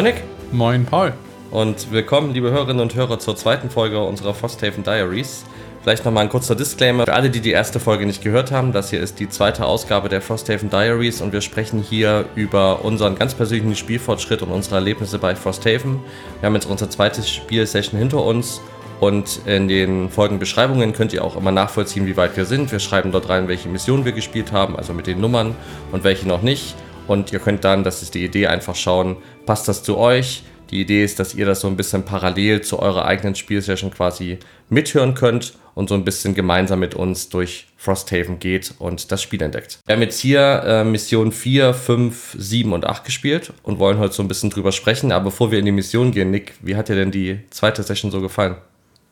Moin Nick. Moin Paul. Und willkommen, liebe Hörerinnen und Hörer, zur zweiten Folge unserer Frosthaven Diaries. Vielleicht nochmal ein kurzer Disclaimer für alle, die die erste Folge nicht gehört haben. Das hier ist die zweite Ausgabe der Frosthaven Diaries und wir sprechen hier über unseren ganz persönlichen Spielfortschritt und unsere Erlebnisse bei Frosthaven. Wir haben jetzt unsere zweite Spielsession hinter uns und in den Folgenbeschreibungen könnt ihr auch immer nachvollziehen, wie weit wir sind. Wir schreiben dort rein, welche Missionen wir gespielt haben, also mit den Nummern und welche noch nicht. Und ihr könnt dann, das ist die Idee, einfach schauen, passt das zu euch? Die Idee ist, dass ihr das so ein bisschen parallel zu eurer eigenen Spielsession quasi mithören könnt und so ein bisschen gemeinsam mit uns durch Frosthaven geht und das Spiel entdeckt. Wir haben jetzt hier äh, Mission 4, 5, 7 und 8 gespielt und wollen heute so ein bisschen drüber sprechen. Aber bevor wir in die Mission gehen, Nick, wie hat dir denn die zweite Session so gefallen?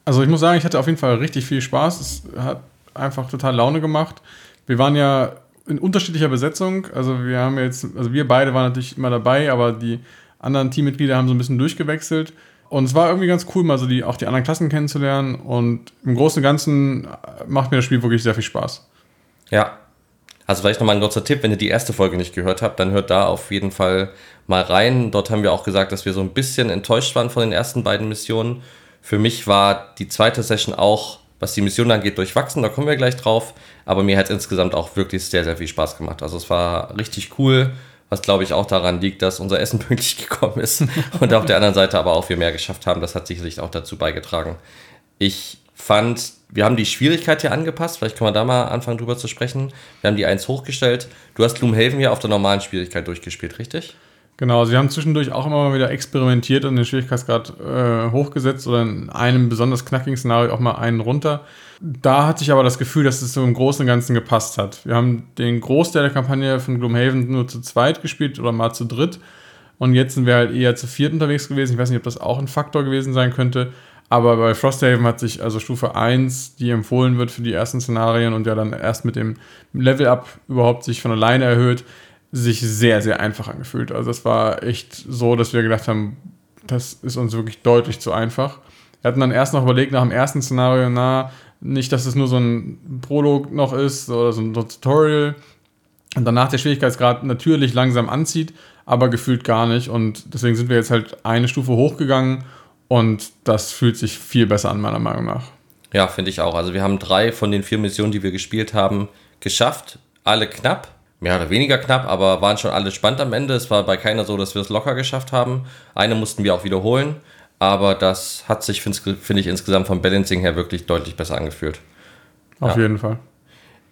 Also ich muss sagen, ich hatte auf jeden Fall richtig viel Spaß. Es hat einfach total Laune gemacht. Wir waren ja in unterschiedlicher Besetzung. Also wir haben jetzt, also wir beide waren natürlich immer dabei, aber die anderen Teammitglieder haben so ein bisschen durchgewechselt. Und es war irgendwie ganz cool, mal so die, auch die anderen Klassen kennenzulernen. Und im Großen und Ganzen macht mir das Spiel wirklich sehr viel Spaß. Ja. Also vielleicht nochmal ein kurzer Tipp, wenn ihr die erste Folge nicht gehört habt, dann hört da auf jeden Fall mal rein. Dort haben wir auch gesagt, dass wir so ein bisschen enttäuscht waren von den ersten beiden Missionen. Für mich war die zweite Session auch, was die Mission angeht, durchwachsen, da kommen wir gleich drauf. Aber mir hat es insgesamt auch wirklich sehr, sehr viel Spaß gemacht. Also es war richtig cool was glaube ich auch daran liegt, dass unser Essen pünktlich gekommen ist und auf der anderen Seite aber auch wir mehr geschafft haben. Das hat sicherlich auch dazu beigetragen. Ich fand, wir haben die Schwierigkeit hier angepasst, vielleicht können wir da mal anfangen drüber zu sprechen. Wir haben die 1 hochgestellt. Du hast Gloomhaven ja auf der normalen Schwierigkeit durchgespielt, richtig? Genau, sie haben zwischendurch auch immer mal wieder experimentiert und den Schwierigkeitsgrad äh, hochgesetzt oder in einem besonders knackigen Szenario auch mal einen runter. Da hatte ich aber das Gefühl, dass es so im Großen und Ganzen gepasst hat. Wir haben den Großteil der Kampagne von Gloomhaven nur zu zweit gespielt oder mal zu dritt. Und jetzt sind wir halt eher zu viert unterwegs gewesen. Ich weiß nicht, ob das auch ein Faktor gewesen sein könnte. Aber bei Frosthaven hat sich also Stufe 1, die empfohlen wird für die ersten Szenarien und ja dann erst mit dem Level-Up überhaupt sich von alleine erhöht, sich sehr, sehr einfach angefühlt. Also es war echt so, dass wir gedacht haben, das ist uns wirklich deutlich zu einfach. Wir hatten dann erst noch überlegt nach dem ersten Szenario, na, nicht, dass es nur so ein Prolog noch ist oder so ein Tutorial und danach der Schwierigkeitsgrad natürlich langsam anzieht, aber gefühlt gar nicht. Und deswegen sind wir jetzt halt eine Stufe hochgegangen und das fühlt sich viel besser an, meiner Meinung nach. Ja, finde ich auch. Also wir haben drei von den vier Missionen, die wir gespielt haben, geschafft. Alle knapp mehr oder weniger knapp, aber waren schon alle spannend am Ende. Es war bei keiner so, dass wir es locker geschafft haben. Eine mussten wir auch wiederholen, aber das hat sich, finde ich, insgesamt vom Balancing her wirklich deutlich besser angefühlt. Auf ja. jeden Fall.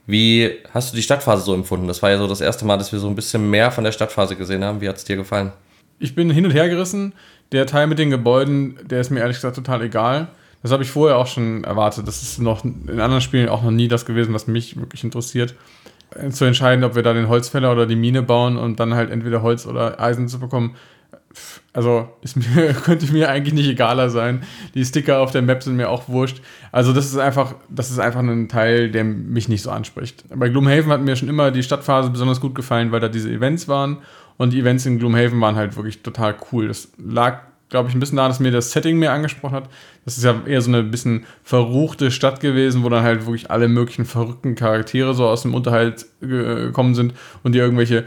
Wie hast du die Stadtphase so empfunden? Das war ja so das erste Mal, dass wir so ein bisschen mehr von der Stadtphase gesehen haben. Wie hat es dir gefallen? Ich bin hin und her gerissen. Der Teil mit den Gebäuden, der ist mir ehrlich gesagt total egal. Das habe ich vorher auch schon erwartet. Das ist noch in anderen Spielen auch noch nie das gewesen, was mich wirklich interessiert zu entscheiden, ob wir da den Holzfäller oder die Mine bauen und dann halt entweder Holz oder Eisen zu bekommen. Also mir, könnte mir eigentlich nicht egaler sein. Die Sticker auf der Map sind mir auch wurscht. Also das ist einfach, das ist einfach ein Teil, der mich nicht so anspricht. Bei Gloomhaven hat mir schon immer die Stadtphase besonders gut gefallen, weil da diese Events waren. Und die Events in Gloomhaven waren halt wirklich total cool. Das lag glaube ich, ein bisschen daran, dass mir das Setting mehr angesprochen hat. Das ist ja eher so eine bisschen verruchte Stadt gewesen, wo dann halt wirklich alle möglichen verrückten Charaktere so aus dem Unterhalt gekommen sind und die irgendwelche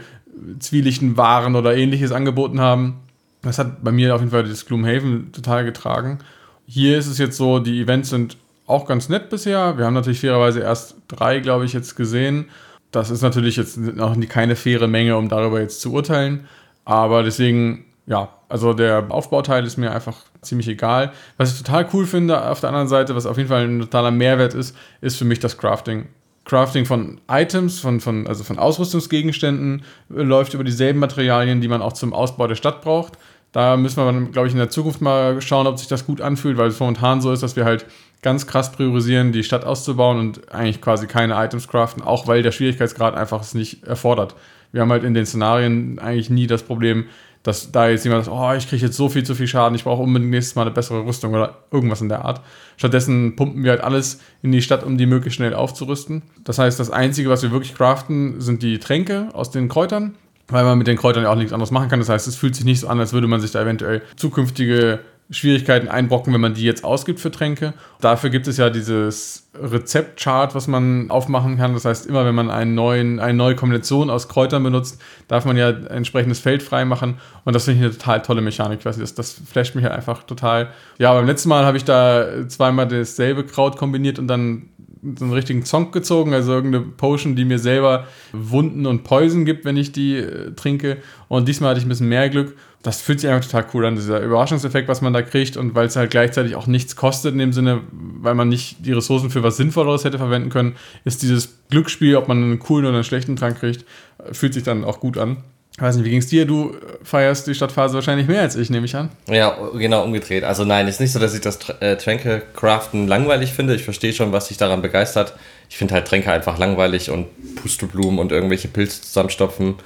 zwielichten Waren oder ähnliches angeboten haben. Das hat bei mir auf jeden Fall das Gloomhaven total getragen. Hier ist es jetzt so, die Events sind auch ganz nett bisher. Wir haben natürlich fairerweise erst drei, glaube ich, jetzt gesehen. Das ist natürlich jetzt noch keine faire Menge, um darüber jetzt zu urteilen. Aber deswegen ja, also der Aufbauteil ist mir einfach ziemlich egal. Was ich total cool finde auf der anderen Seite, was auf jeden Fall ein totaler Mehrwert ist, ist für mich das Crafting. Crafting von Items, von, von, also von Ausrüstungsgegenständen, äh, läuft über dieselben Materialien, die man auch zum Ausbau der Stadt braucht. Da müssen wir, glaube ich, in der Zukunft mal schauen, ob sich das gut anfühlt, weil es momentan so ist, dass wir halt ganz krass priorisieren, die Stadt auszubauen und eigentlich quasi keine Items craften, auch weil der Schwierigkeitsgrad einfach es nicht erfordert. Wir haben halt in den Szenarien eigentlich nie das Problem, dass da jetzt jemand sagt, oh, ich kriege jetzt so viel zu viel Schaden, ich brauche unbedingt nächstes Mal eine bessere Rüstung oder irgendwas in der Art. Stattdessen pumpen wir halt alles in die Stadt, um die möglichst schnell aufzurüsten. Das heißt, das Einzige, was wir wirklich craften, sind die Tränke aus den Kräutern, weil man mit den Kräutern ja auch nichts anderes machen kann. Das heißt, es fühlt sich nicht so an, als würde man sich da eventuell zukünftige Schwierigkeiten einbrocken, wenn man die jetzt ausgibt für Tränke. Dafür gibt es ja dieses Rezeptchart, was man aufmachen kann. Das heißt, immer wenn man einen neuen, eine neue Kombination aus Kräutern benutzt, darf man ja ein entsprechendes Feld freimachen. Und das finde ich eine total tolle Mechanik. Nicht, das, das flasht mich halt einfach total. Ja, beim letzten Mal habe ich da zweimal dasselbe Kraut kombiniert und dann so einen richtigen Zonk gezogen, also irgendeine Potion, die mir selber Wunden und Poison gibt, wenn ich die äh, trinke. Und diesmal hatte ich ein bisschen mehr Glück. Das fühlt sich einfach total cool an, dieser Überraschungseffekt, was man da kriegt. Und weil es halt gleichzeitig auch nichts kostet in dem Sinne, weil man nicht die Ressourcen für was Sinnvolleres hätte verwenden können, ist dieses Glücksspiel, ob man einen coolen oder einen schlechten Trank kriegt, äh, fühlt sich dann auch gut an. Ich weiß nicht, wie ging es dir? Du feierst die Stadtphase wahrscheinlich mehr als ich, nehme ich an. Ja, genau umgedreht. Also nein, es ist nicht so, dass ich das äh, Tränke-Craften langweilig finde. Ich verstehe schon, was dich daran begeistert. Ich finde halt Tränke einfach langweilig und Pusteblumen und irgendwelche Pilze zusammenstopfen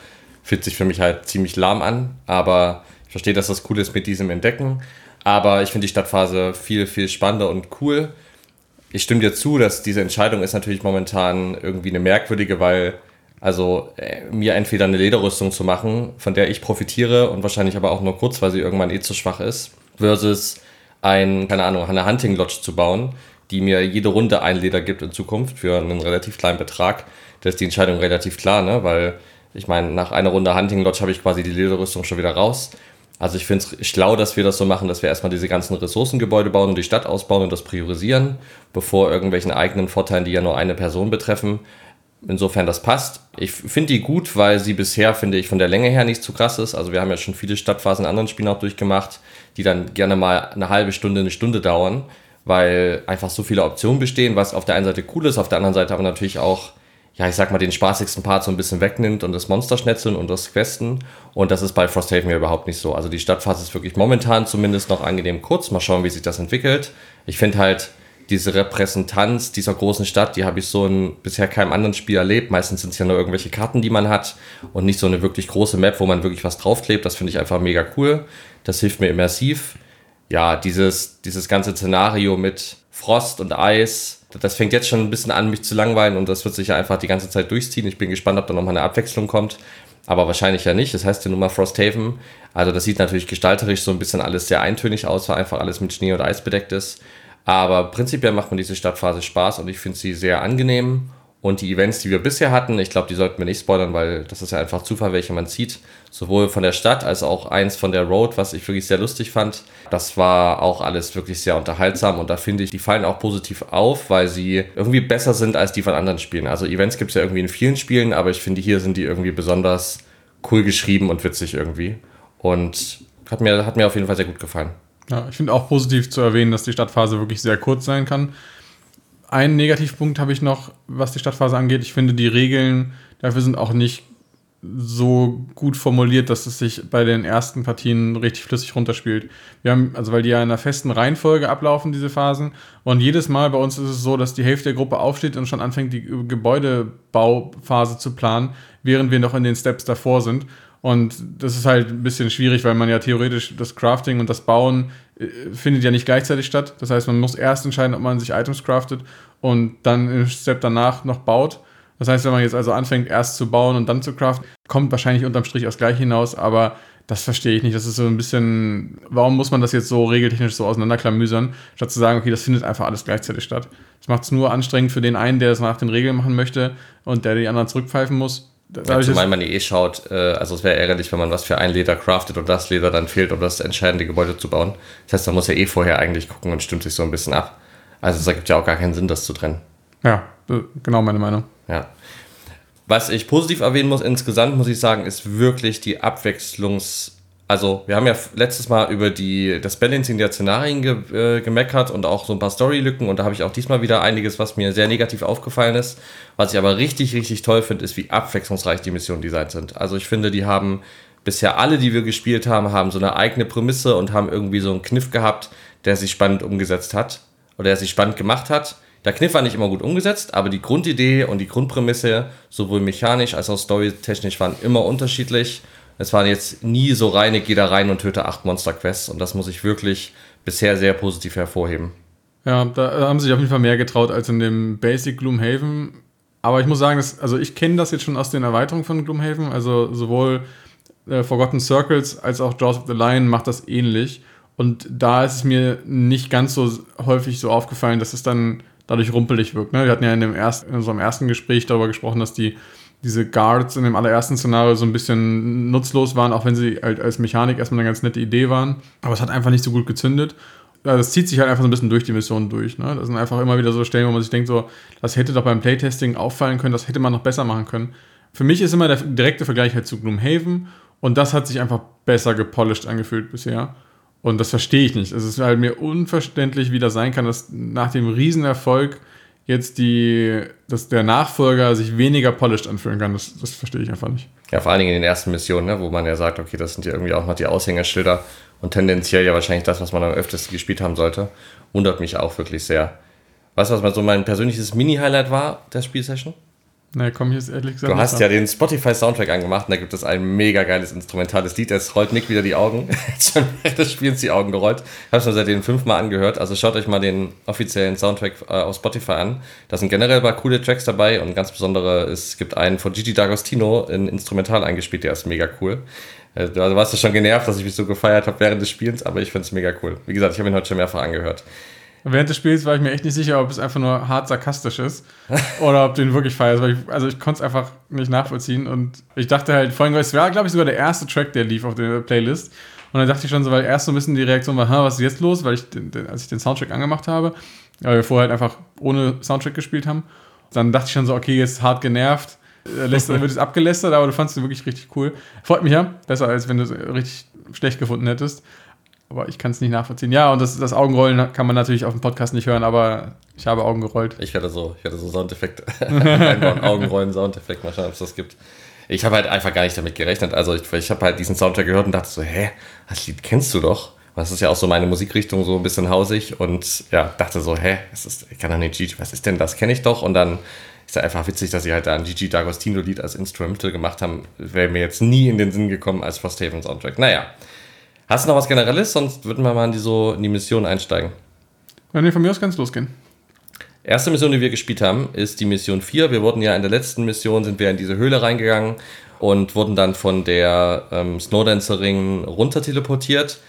fühlt sich für mich halt ziemlich lahm an. Aber ich verstehe, dass das cool ist mit diesem Entdecken. Aber ich finde die Stadtphase viel, viel spannender und cool. Ich stimme dir zu, dass diese Entscheidung ist natürlich momentan irgendwie eine merkwürdige, weil also äh, mir entweder eine Lederrüstung zu machen, von der ich profitiere und wahrscheinlich aber auch nur kurz, weil sie irgendwann eh zu schwach ist, versus ein, keine Ahnung, eine Hunting Lodge zu bauen, die mir jede Runde ein Leder gibt in Zukunft für einen relativ kleinen Betrag. Da ist die Entscheidung relativ klar, ne? weil ich meine, nach einer Runde Hunting Lodge habe ich quasi die Lederrüstung schon wieder raus. Also ich finde es schlau, dass wir das so machen, dass wir erstmal diese ganzen Ressourcengebäude bauen und die Stadt ausbauen und das priorisieren, bevor irgendwelchen eigenen Vorteilen, die ja nur eine Person betreffen, Insofern das passt. Ich finde die gut, weil sie bisher, finde ich, von der Länge her nicht zu krass ist. Also wir haben ja schon viele Stadtphasen in anderen Spielen auch durchgemacht, die dann gerne mal eine halbe Stunde, eine Stunde dauern, weil einfach so viele Optionen bestehen, was auf der einen Seite cool ist, auf der anderen Seite aber natürlich auch, ja, ich sag mal, den spaßigsten Part so ein bisschen wegnimmt und das Monsterschnetzeln und das Questen. Und das ist bei Frosthaven ja überhaupt nicht so. Also die Stadtphase ist wirklich momentan zumindest noch angenehm kurz. Mal schauen, wie sich das entwickelt. Ich finde halt, diese Repräsentanz dieser großen Stadt, die habe ich so in bisher keinem anderen Spiel erlebt. Meistens sind es ja nur irgendwelche Karten, die man hat und nicht so eine wirklich große Map, wo man wirklich was draufklebt. Das finde ich einfach mega cool. Das hilft mir immersiv. Ja, dieses, dieses ganze Szenario mit Frost und Eis, das fängt jetzt schon ein bisschen an, mich zu langweilen und das wird sich ja einfach die ganze Zeit durchziehen. Ich bin gespannt, ob da nochmal eine Abwechslung kommt. Aber wahrscheinlich ja nicht. Das heißt ja nun mal Frosthaven. Also das sieht natürlich gestalterisch so ein bisschen alles sehr eintönig aus, weil einfach alles mit Schnee und Eis bedeckt ist. Aber prinzipiell macht mir diese Stadtphase Spaß und ich finde sie sehr angenehm. Und die Events, die wir bisher hatten, ich glaube, die sollten wir nicht spoilern, weil das ist ja einfach Zufall, welche man zieht. Sowohl von der Stadt als auch eins von der Road, was ich wirklich sehr lustig fand. Das war auch alles wirklich sehr unterhaltsam und da finde ich, die fallen auch positiv auf, weil sie irgendwie besser sind als die von anderen Spielen. Also Events gibt es ja irgendwie in vielen Spielen, aber ich finde, hier sind die irgendwie besonders cool geschrieben und witzig irgendwie. Und hat mir, hat mir auf jeden Fall sehr gut gefallen. Ja, ich finde auch positiv zu erwähnen, dass die Stadtphase wirklich sehr kurz sein kann. Einen Negativpunkt habe ich noch, was die Stadtphase angeht. Ich finde, die Regeln dafür sind auch nicht so gut formuliert, dass es sich bei den ersten Partien richtig flüssig runterspielt. Wir haben, also weil die ja in einer festen Reihenfolge ablaufen, diese Phasen. Und jedes Mal bei uns ist es so, dass die Hälfte der Gruppe aufsteht und schon anfängt, die Gebäudebauphase zu planen, während wir noch in den Steps davor sind. Und das ist halt ein bisschen schwierig, weil man ja theoretisch das Crafting und das Bauen findet ja nicht gleichzeitig statt. Das heißt, man muss erst entscheiden, ob man sich Items craftet und dann im Step danach noch baut. Das heißt, wenn man jetzt also anfängt, erst zu bauen und dann zu craften, kommt wahrscheinlich unterm Strich aufs Gleiche hinaus, aber das verstehe ich nicht. Das ist so ein bisschen, warum muss man das jetzt so regeltechnisch so auseinanderklamüsern, statt zu sagen, okay, das findet einfach alles gleichzeitig statt. Das macht es nur anstrengend für den einen, der es nach den Regeln machen möchte und der die anderen zurückpfeifen muss. Ja, zumal man eh schaut, äh, also es wäre ärgerlich, wenn man was für ein Leder craftet und das Leder dann fehlt, um das entscheidende Gebäude zu bauen. Das heißt, man muss ja eh vorher eigentlich gucken und stimmt sich so ein bisschen ab. Also es ergibt ja auch gar keinen Sinn, das zu trennen. Ja, äh, genau meine Meinung. Ja. Was ich positiv erwähnen muss insgesamt, muss ich sagen, ist wirklich die Abwechslungs- also wir haben ja letztes Mal über die, das Balancing der Szenarien ge, äh, gemeckert und auch so ein paar Storylücken und da habe ich auch diesmal wieder einiges, was mir sehr negativ aufgefallen ist. Was ich aber richtig, richtig toll finde, ist, wie abwechslungsreich die Missionen designt sind. Also ich finde, die haben bisher alle, die wir gespielt haben, haben so eine eigene Prämisse und haben irgendwie so einen Kniff gehabt, der sich spannend umgesetzt hat oder der sich spannend gemacht hat. Der Kniff war nicht immer gut umgesetzt, aber die Grundidee und die Grundprämisse, sowohl mechanisch als auch storytechnisch, waren immer unterschiedlich es waren jetzt nie so reine, geh da rein und töte acht Monster-Quests und das muss ich wirklich bisher sehr positiv hervorheben. Ja, da haben sie sich auf jeden Fall mehr getraut als in dem Basic Gloomhaven. Aber ich muss sagen, dass, also ich kenne das jetzt schon aus den Erweiterungen von Gloomhaven. Also sowohl äh, Forgotten Circles als auch Jaws of the Lion macht das ähnlich. Und da ist es mir nicht ganz so häufig so aufgefallen, dass es dann dadurch rumpelig wirkt. Ne? Wir hatten ja in, dem ersten, in unserem ersten Gespräch darüber gesprochen, dass die diese Guards in dem allerersten Szenario so ein bisschen nutzlos waren, auch wenn sie halt als Mechanik erstmal eine ganz nette Idee waren. Aber es hat einfach nicht so gut gezündet. Das zieht sich halt einfach so ein bisschen durch die Mission durch. Ne? Das sind einfach immer wieder so Stellen, wo man sich denkt, so, das hätte doch beim Playtesting auffallen können, das hätte man noch besser machen können. Für mich ist immer der direkte Vergleich halt zu Gloomhaven und das hat sich einfach besser gepolished angefühlt bisher. Und das verstehe ich nicht. Es ist halt mir unverständlich, wie das sein kann, dass nach dem Riesenerfolg jetzt die, dass der Nachfolger sich weniger polished anfühlen kann. Das, das verstehe ich einfach nicht. Ja, vor allen Dingen in den ersten Missionen, ne, wo man ja sagt, okay, das sind ja irgendwie auch noch die Aushängerschilder und tendenziell ja wahrscheinlich das, was man am öftesten gespielt haben sollte. Wundert mich auch wirklich sehr. Weißt du, was mal so mein persönliches Mini-Highlight war der Spielsession? Nee, komm, hier ist ehrlich gesagt. Du hast ja den Spotify-Soundtrack angemacht und da gibt es ein mega geiles instrumentales Lied. Es rollt Nick wieder die Augen. schon während des Spiels die Augen gerollt. Ich habe es schon seitdem fünfmal angehört. Also schaut euch mal den offiziellen Soundtrack äh, auf Spotify an. Da sind generell paar coole Tracks dabei und ganz besondere, es gibt einen von Gigi D'Agostino in Instrumental eingespielt, der ist mega cool. Äh, du warst ja schon genervt, dass ich mich so gefeiert habe während des Spiels, aber ich finde es mega cool. Wie gesagt, ich habe ihn heute schon mehrfach angehört. Während des Spiels war ich mir echt nicht sicher, ob es einfach nur hart sarkastisch ist oder ob du ihn wirklich feierst. Ich, also ich konnte es einfach nicht nachvollziehen und ich dachte halt, vorhin, es war, glaube ich, sogar der erste Track, der lief auf der Playlist. Und dann dachte ich schon so, weil erst so ein bisschen die Reaktion war, was ist jetzt los? Weil ich, den, den, als ich den Soundtrack angemacht habe, weil wir vorher halt einfach ohne Soundtrack gespielt haben, dann dachte ich schon so, okay, jetzt hart genervt. Lässt, dann wird es abgelästert, aber du fandest ihn wirklich richtig cool. Freut mich ja. Besser, als wenn du es richtig schlecht gefunden hättest aber ich kann es nicht nachvollziehen. Ja, und das, das Augenrollen kann man natürlich auf dem Podcast nicht hören, aber ich habe Augen gerollt. Ich werde so, ich werde so Soundeffekte einbauen, Augenrollen, Soundeffekt, mal schauen, ob es das gibt. Ich habe halt einfach gar nicht damit gerechnet. Also ich, ich habe halt diesen Soundtrack gehört und dachte so, hä, das Lied kennst du doch. Das ist ja auch so meine Musikrichtung, so ein bisschen hausig. Und ja, dachte so, hä, das ist, ich kann doch nicht Gigi, was ist denn das? Kenne ich doch. Und dann ist ja einfach witzig, dass sie halt da ein Gigi D'Agostino-Lied als Instrumental gemacht haben. Wäre mir jetzt nie in den Sinn gekommen als Frosthaven Soundtrack. Naja, Hast du noch was Generelles? Sonst würden wir mal in die, so, in die Mission einsteigen. Ja, nee, von mir aus kann es losgehen. Erste Mission, die wir gespielt haben, ist die Mission 4. Wir wurden ja in der letzten Mission, sind wir in diese Höhle reingegangen und wurden dann von der ähm, Snowdancerin runter teleportiert.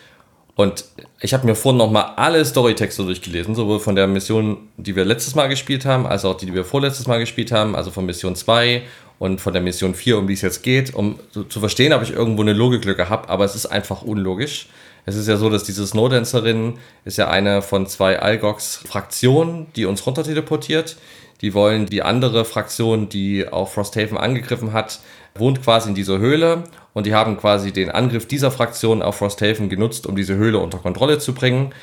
Und ich habe mir vorhin nochmal alle Storytexte durchgelesen, sowohl von der Mission, die wir letztes Mal gespielt haben, als auch die, die wir vorletztes Mal gespielt haben, also von Mission 2 und von der Mission 4, um die es jetzt geht, um zu verstehen, ob ich irgendwo eine Logiklücke habe, aber es ist einfach unlogisch. Es ist ja so, dass diese Snowdancerin ist ja eine von zwei Algox-Fraktionen, die uns runter teleportiert. Die wollen die andere Fraktion, die auch Frosthaven angegriffen hat, wohnt quasi in dieser Höhle und die haben quasi den Angriff dieser Fraktion auf Frosthaven genutzt, um diese Höhle unter Kontrolle zu bringen.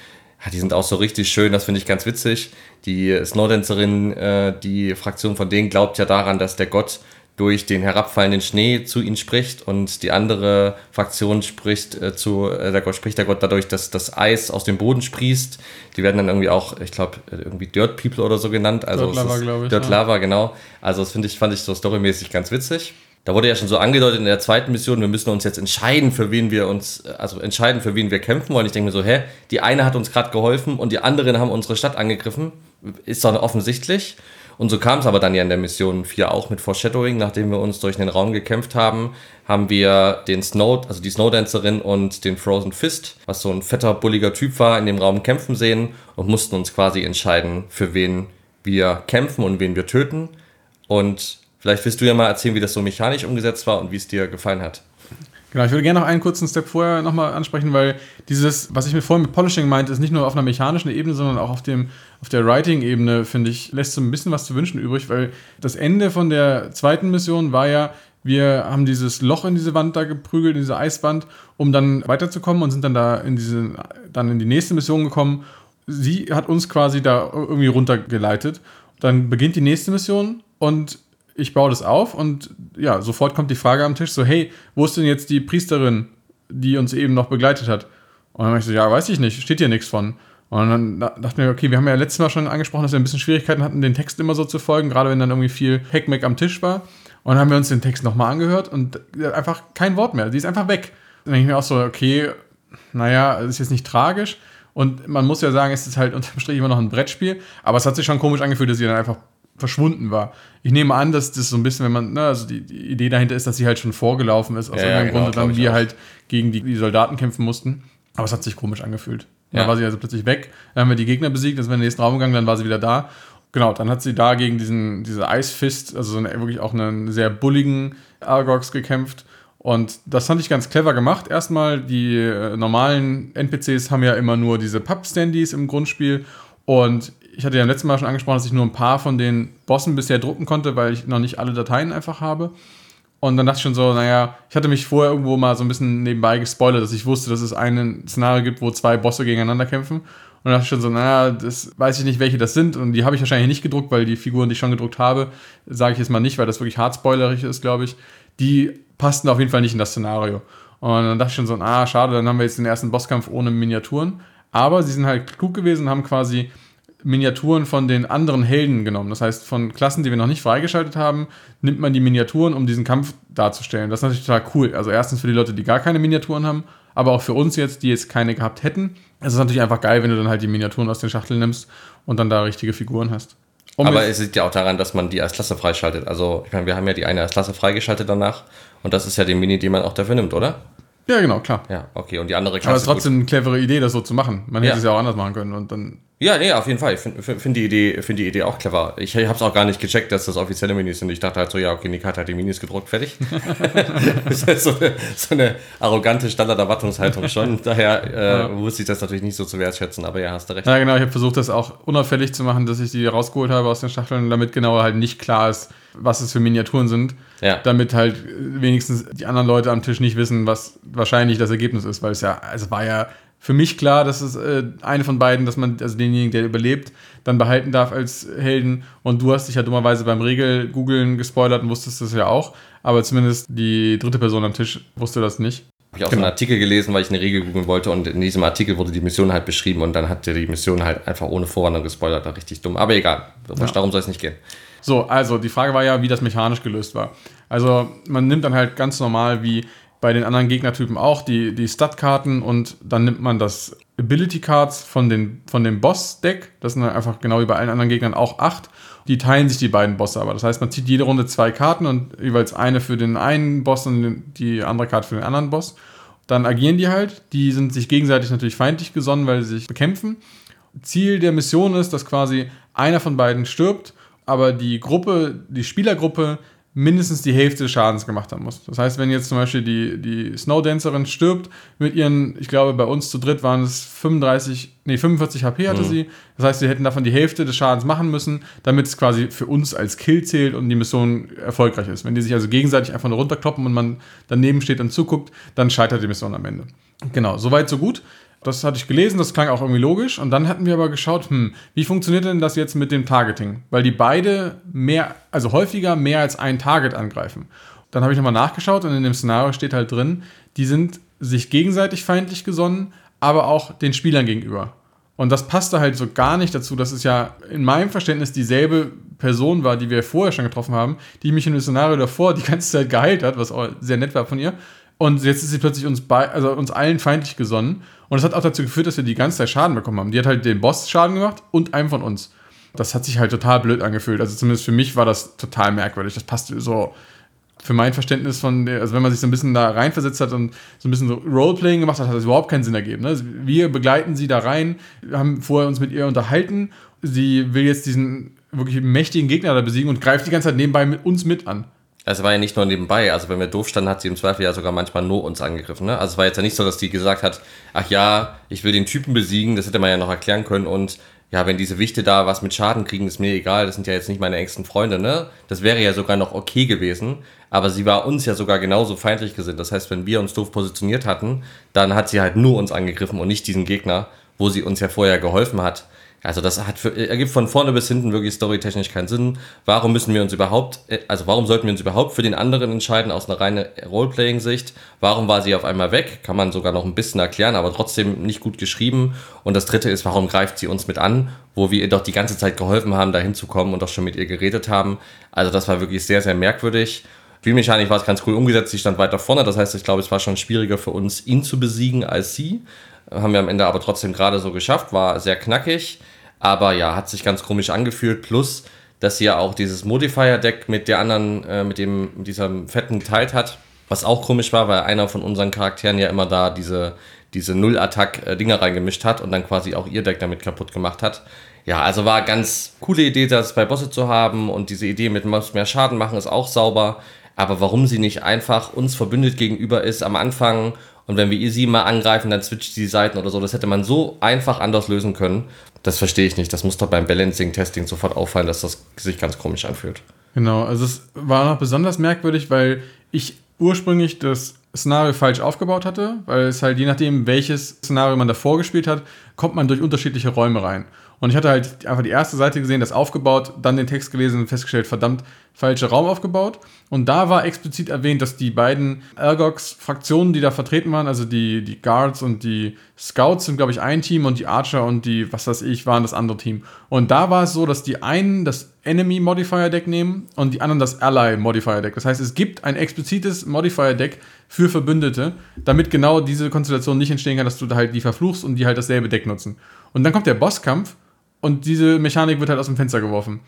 Ja, die sind auch so richtig schön, das finde ich ganz witzig. Die Snowdancerin, äh, die Fraktion von denen glaubt ja daran, dass der Gott durch den herabfallenden Schnee zu ihnen spricht und die andere Fraktion spricht äh, zu äh, der Gott spricht der Gott dadurch, dass das Eis aus dem Boden sprießt. Die werden dann irgendwie auch, ich glaube, irgendwie Dirt People oder so genannt. Also Dirt Lava, glaube ich. Dirt ja. Lava, genau. Also das finde ich, fand ich so storymäßig ganz witzig. Da wurde ja schon so angedeutet in der zweiten Mission, wir müssen uns jetzt entscheiden, für wen wir uns, also entscheiden, für wen wir kämpfen wollen. Ich denke mir so, hä, die eine hat uns gerade geholfen und die anderen haben unsere Stadt angegriffen. Ist doch offensichtlich. Und so kam es aber dann ja in der Mission 4 auch mit Foreshadowing. Nachdem wir uns durch den Raum gekämpft haben, haben wir den Snow, also die Snowdancerin und den Frozen Fist, was so ein fetter, bulliger Typ war, in dem Raum kämpfen sehen und mussten uns quasi entscheiden, für wen wir kämpfen und wen wir töten. Und vielleicht willst du ja mal erzählen, wie das so mechanisch umgesetzt war und wie es dir gefallen hat. Genau, ich würde gerne noch einen kurzen Step vorher nochmal ansprechen, weil dieses, was ich mir vorhin mit Polishing meinte, ist nicht nur auf einer mechanischen Ebene, sondern auch auf, dem, auf der Writing-Ebene, finde ich, lässt so ein bisschen was zu wünschen übrig, weil das Ende von der zweiten Mission war ja, wir haben dieses Loch in diese Wand da geprügelt, in diese Eiswand, um dann weiterzukommen und sind dann da in diese, dann in die nächste Mission gekommen. Sie hat uns quasi da irgendwie runtergeleitet. Dann beginnt die nächste Mission und ich baue das auf und ja, sofort kommt die Frage am Tisch so, hey, wo ist denn jetzt die Priesterin, die uns eben noch begleitet hat? Und dann habe ich so, ja, weiß ich nicht, steht hier nichts von. Und dann dachte ich mir, okay, wir haben ja letztes Mal schon angesprochen, dass wir ein bisschen Schwierigkeiten hatten, den Text immer so zu folgen, gerade wenn dann irgendwie viel Heckmeck am Tisch war. Und dann haben wir uns den Text nochmal angehört und einfach kein Wort mehr. Die ist einfach weg. Dann denke ich mir auch so, okay, naja, ist jetzt nicht tragisch. Und man muss ja sagen, es ist halt unterm Strich immer noch ein Brettspiel. Aber es hat sich schon komisch angefühlt, dass sie dann einfach verschwunden war. Ich nehme an, dass das so ein bisschen, wenn man, ne, also die, die Idee dahinter ist, dass sie halt schon vorgelaufen ist, aus ja, irgendeinem ja, genau, Grund, dann wir halt gegen die, die Soldaten kämpfen mussten. Aber es hat sich komisch angefühlt. Ja. Dann war sie also plötzlich weg. Dann haben wir die Gegner besiegt, dann sind wir in den nächsten Raum gegangen, dann war sie wieder da. Genau, dann hat sie da gegen diesen, diese Eisfist, also so eine, wirklich auch einen sehr bulligen Argox gekämpft. Und das fand ich ganz clever gemacht. Erstmal, die äh, normalen NPCs haben ja immer nur diese Pub-Standys im Grundspiel. Und ich hatte ja im letzten Mal schon angesprochen, dass ich nur ein paar von den Bossen bisher drucken konnte, weil ich noch nicht alle Dateien einfach habe. Und dann dachte ich schon so, naja, ich hatte mich vorher irgendwo mal so ein bisschen nebenbei gespoilert, dass ich wusste, dass es ein Szenario gibt, wo zwei Bosse gegeneinander kämpfen. Und dann dachte ich schon so, naja, das weiß ich nicht, welche das sind. Und die habe ich wahrscheinlich nicht gedruckt, weil die Figuren, die ich schon gedruckt habe, sage ich jetzt mal nicht, weil das wirklich hart spoilerig ist, glaube ich. Die passten auf jeden Fall nicht in das Szenario. Und dann dachte ich schon so, ah, schade, dann haben wir jetzt den ersten Bosskampf ohne Miniaturen. Aber sie sind halt klug gewesen und haben quasi Miniaturen von den anderen Helden genommen. Das heißt, von Klassen, die wir noch nicht freigeschaltet haben, nimmt man die Miniaturen, um diesen Kampf darzustellen. Das ist natürlich total cool. Also erstens für die Leute, die gar keine Miniaturen haben, aber auch für uns jetzt, die jetzt keine gehabt hätten. Es ist natürlich einfach geil, wenn du dann halt die Miniaturen aus den Schachteln nimmst und dann da richtige Figuren hast. Um aber es liegt ja auch daran, dass man die als Klasse freischaltet. Also, ich meine, wir haben ja die eine als Klasse freigeschaltet danach. Und das ist ja die Mini, die man auch dafür nimmt, oder? Ja, genau, klar. Ja, okay. Und die andere Klasse. Aber es ist trotzdem gut. eine clevere Idee, das so zu machen. Man hätte ja. es ja auch anders machen können und dann ja, nee, auf jeden Fall. Ich finde find die, Idee, find die Idee auch clever. Ich habe es auch gar nicht gecheckt, dass das offizielle Minis sind. Ich dachte halt so, ja, okay, Nick hat halt die Minis gedruckt, fertig. das ist halt so eine, so eine arrogante Standarderwartungshaltung schon. Daher äh, ja. wusste ich das natürlich nicht so zu wertschätzen, aber ja, hast du recht. Ja, genau. Ich habe versucht, das auch unauffällig zu machen, dass ich die rausgeholt habe aus den Stacheln, damit genau halt nicht klar ist, was es für Miniaturen sind. Ja. Damit halt wenigstens die anderen Leute am Tisch nicht wissen, was wahrscheinlich das Ergebnis ist, weil es ja, also war ja für mich klar, dass es äh, eine von beiden, dass man, also denjenigen, der überlebt, dann behalten darf als Helden. Und du hast dich ja dummerweise beim Regel-Googeln gespoilert und wusstest das ja auch. Aber zumindest die dritte Person am Tisch wusste das nicht. Habe ich auch genau. so einen Artikel gelesen, weil ich eine Regel googeln wollte und in diesem Artikel wurde die Mission halt beschrieben und dann hat die Mission halt einfach ohne Vorwarnung gespoilert, war richtig dumm. Aber egal, ja. darum soll es nicht gehen. So, also die Frage war ja, wie das mechanisch gelöst war. Also man nimmt dann halt ganz normal wie bei den anderen Gegnertypen auch die, die Stat-Karten und dann nimmt man das Ability Cards von, von dem Boss-Deck. Das sind dann einfach genau wie bei allen anderen Gegnern auch acht. Die teilen sich die beiden Bosse aber. Das heißt, man zieht jede Runde zwei Karten und jeweils eine für den einen Boss und die andere Karte für den anderen Boss. Dann agieren die halt. Die sind sich gegenseitig natürlich feindlich gesonnen, weil sie sich bekämpfen. Ziel der Mission ist, dass quasi einer von beiden stirbt, aber die Gruppe, die Spielergruppe mindestens die Hälfte des Schadens gemacht haben muss. Das heißt, wenn jetzt zum Beispiel die, die Snowdancerin stirbt, mit ihren, ich glaube, bei uns zu dritt waren es 35, nee, 45 HP hatte mhm. sie. Das heißt, sie hätten davon die Hälfte des Schadens machen müssen, damit es quasi für uns als Kill zählt und die Mission erfolgreich ist. Wenn die sich also gegenseitig einfach nur runterkloppen und man daneben steht und zuguckt, dann scheitert die Mission am Ende. Genau, soweit, so gut. Das hatte ich gelesen, das klang auch irgendwie logisch. Und dann hatten wir aber geschaut, hm, wie funktioniert denn das jetzt mit dem Targeting? Weil die beide mehr, also häufiger mehr als ein Target angreifen. Dann habe ich nochmal nachgeschaut und in dem Szenario steht halt drin, die sind sich gegenseitig feindlich gesonnen, aber auch den Spielern gegenüber. Und das passte halt so gar nicht dazu, dass es ja in meinem Verständnis dieselbe Person war, die wir vorher schon getroffen haben, die mich in dem Szenario davor die ganze Zeit geheilt hat, was auch sehr nett war von ihr. Und jetzt ist sie plötzlich uns, bei, also uns allen feindlich gesonnen. Und das hat auch dazu geführt, dass wir die ganze Zeit Schaden bekommen haben. Die hat halt den Boss Schaden gemacht und einem von uns. Das hat sich halt total blöd angefühlt. Also zumindest für mich war das total merkwürdig. Das passt so für mein Verständnis von, der, also wenn man sich so ein bisschen da reinversetzt hat und so ein bisschen so Roleplaying gemacht hat, hat das überhaupt keinen Sinn ergeben. Ne? Also wir begleiten sie da rein, haben vorher uns mit ihr unterhalten. Sie will jetzt diesen wirklich mächtigen Gegner da besiegen und greift die ganze Zeit nebenbei mit uns mit an. Es war ja nicht nur nebenbei, also wenn wir doof standen, hat sie im Zweifel ja sogar manchmal nur uns angegriffen. Ne? Also es war jetzt ja nicht so, dass die gesagt hat, ach ja, ich will den Typen besiegen, das hätte man ja noch erklären können und ja, wenn diese Wichte da was mit Schaden kriegen, ist mir egal, das sind ja jetzt nicht meine engsten Freunde, ne? Das wäre ja sogar noch okay gewesen, aber sie war uns ja sogar genauso feindlich gesinnt. Das heißt, wenn wir uns doof positioniert hatten, dann hat sie halt nur uns angegriffen und nicht diesen Gegner, wo sie uns ja vorher geholfen hat. Also das hat für, ergibt von vorne bis hinten wirklich storytechnisch keinen Sinn. Warum müssen wir uns überhaupt, äh, also warum sollten wir uns überhaupt für den anderen entscheiden aus einer reinen Roleplaying-Sicht? Warum war sie auf einmal weg? Kann man sogar noch ein bisschen erklären, aber trotzdem nicht gut geschrieben. Und das dritte ist, warum greift sie uns mit an, wo wir ihr doch die ganze Zeit geholfen haben, da hinzukommen und doch schon mit ihr geredet haben. Also das war wirklich sehr, sehr merkwürdig. Spielmechanik war es ganz cool umgesetzt, sie stand weiter vorne. Das heißt, ich glaube, es war schon schwieriger für uns, ihn zu besiegen als sie. Haben wir am Ende aber trotzdem gerade so geschafft, war sehr knackig. Aber ja, hat sich ganz komisch angefühlt. Plus, dass sie ja auch dieses Modifier-Deck mit der anderen, äh, mit dem, mit diesem fetten geteilt hat. Was auch komisch war, weil einer von unseren Charakteren ja immer da diese, diese Null-Attack-Dinger reingemischt hat und dann quasi auch ihr Deck damit kaputt gemacht hat. Ja, also war ganz coole Idee, das bei Bosse zu haben und diese Idee mit mehr Schaden machen ist auch sauber. Aber warum sie nicht einfach uns verbündet gegenüber ist am Anfang und wenn wir sie mal angreifen, dann switcht die Seiten oder so, das hätte man so einfach anders lösen können. Das verstehe ich nicht. Das muss doch beim Balancing-Testing sofort auffallen, dass das sich ganz komisch anfühlt. Genau, also es war noch besonders merkwürdig, weil ich ursprünglich das Szenario falsch aufgebaut hatte, weil es halt je nachdem, welches Szenario man davor gespielt hat, kommt man durch unterschiedliche Räume rein. Und ich hatte halt einfach die erste Seite gesehen, das aufgebaut, dann den Text gelesen und festgestellt, verdammt, falscher Raum aufgebaut. Und da war explizit erwähnt, dass die beiden Ergox-Fraktionen, die da vertreten waren, also die, die Guards und die Scouts sind, glaube ich, ein Team und die Archer und die, was weiß ich, waren das andere Team. Und da war es so, dass die einen das Enemy Modifier Deck nehmen und die anderen das Ally Modifier Deck. Das heißt, es gibt ein explizites Modifier Deck für Verbündete, damit genau diese Konstellation nicht entstehen kann, dass du da halt die verfluchst und die halt dasselbe Deck nutzen. Und dann kommt der Bosskampf und diese Mechanik wird halt aus dem Fenster geworfen.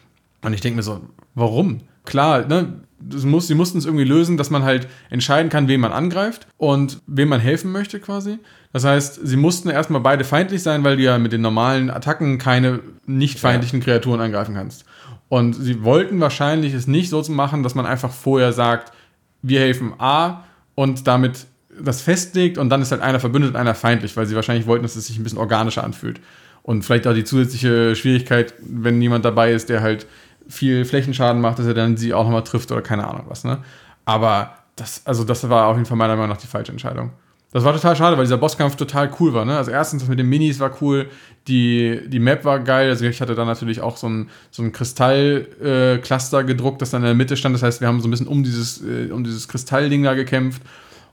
Und ich denke mir so, warum? Klar, ne, das muss, sie mussten es irgendwie lösen, dass man halt entscheiden kann, wen man angreift und wem man helfen möchte quasi. Das heißt, sie mussten erstmal beide feindlich sein, weil du ja mit den normalen Attacken keine nicht feindlichen ja. Kreaturen angreifen kannst. Und sie wollten wahrscheinlich es nicht so zu machen, dass man einfach vorher sagt, wir helfen A und damit das festlegt und dann ist halt einer verbündet und einer feindlich, weil sie wahrscheinlich wollten, dass es sich ein bisschen organischer anfühlt. Und vielleicht auch die zusätzliche Schwierigkeit, wenn jemand dabei ist, der halt viel Flächenschaden macht, dass er dann sie auch nochmal trifft oder keine Ahnung was, ne? Aber das, also das war auf jeden Fall meiner Meinung nach die falsche Entscheidung. Das war total schade, weil dieser Bosskampf total cool war. Ne? Also erstens, das mit den Minis war cool, die, die Map war geil. Also ich hatte da natürlich auch so ein, so ein Kristall-Cluster äh, gedruckt, das dann in der Mitte stand. Das heißt, wir haben so ein bisschen um dieses, äh, um dieses Kristallding da gekämpft.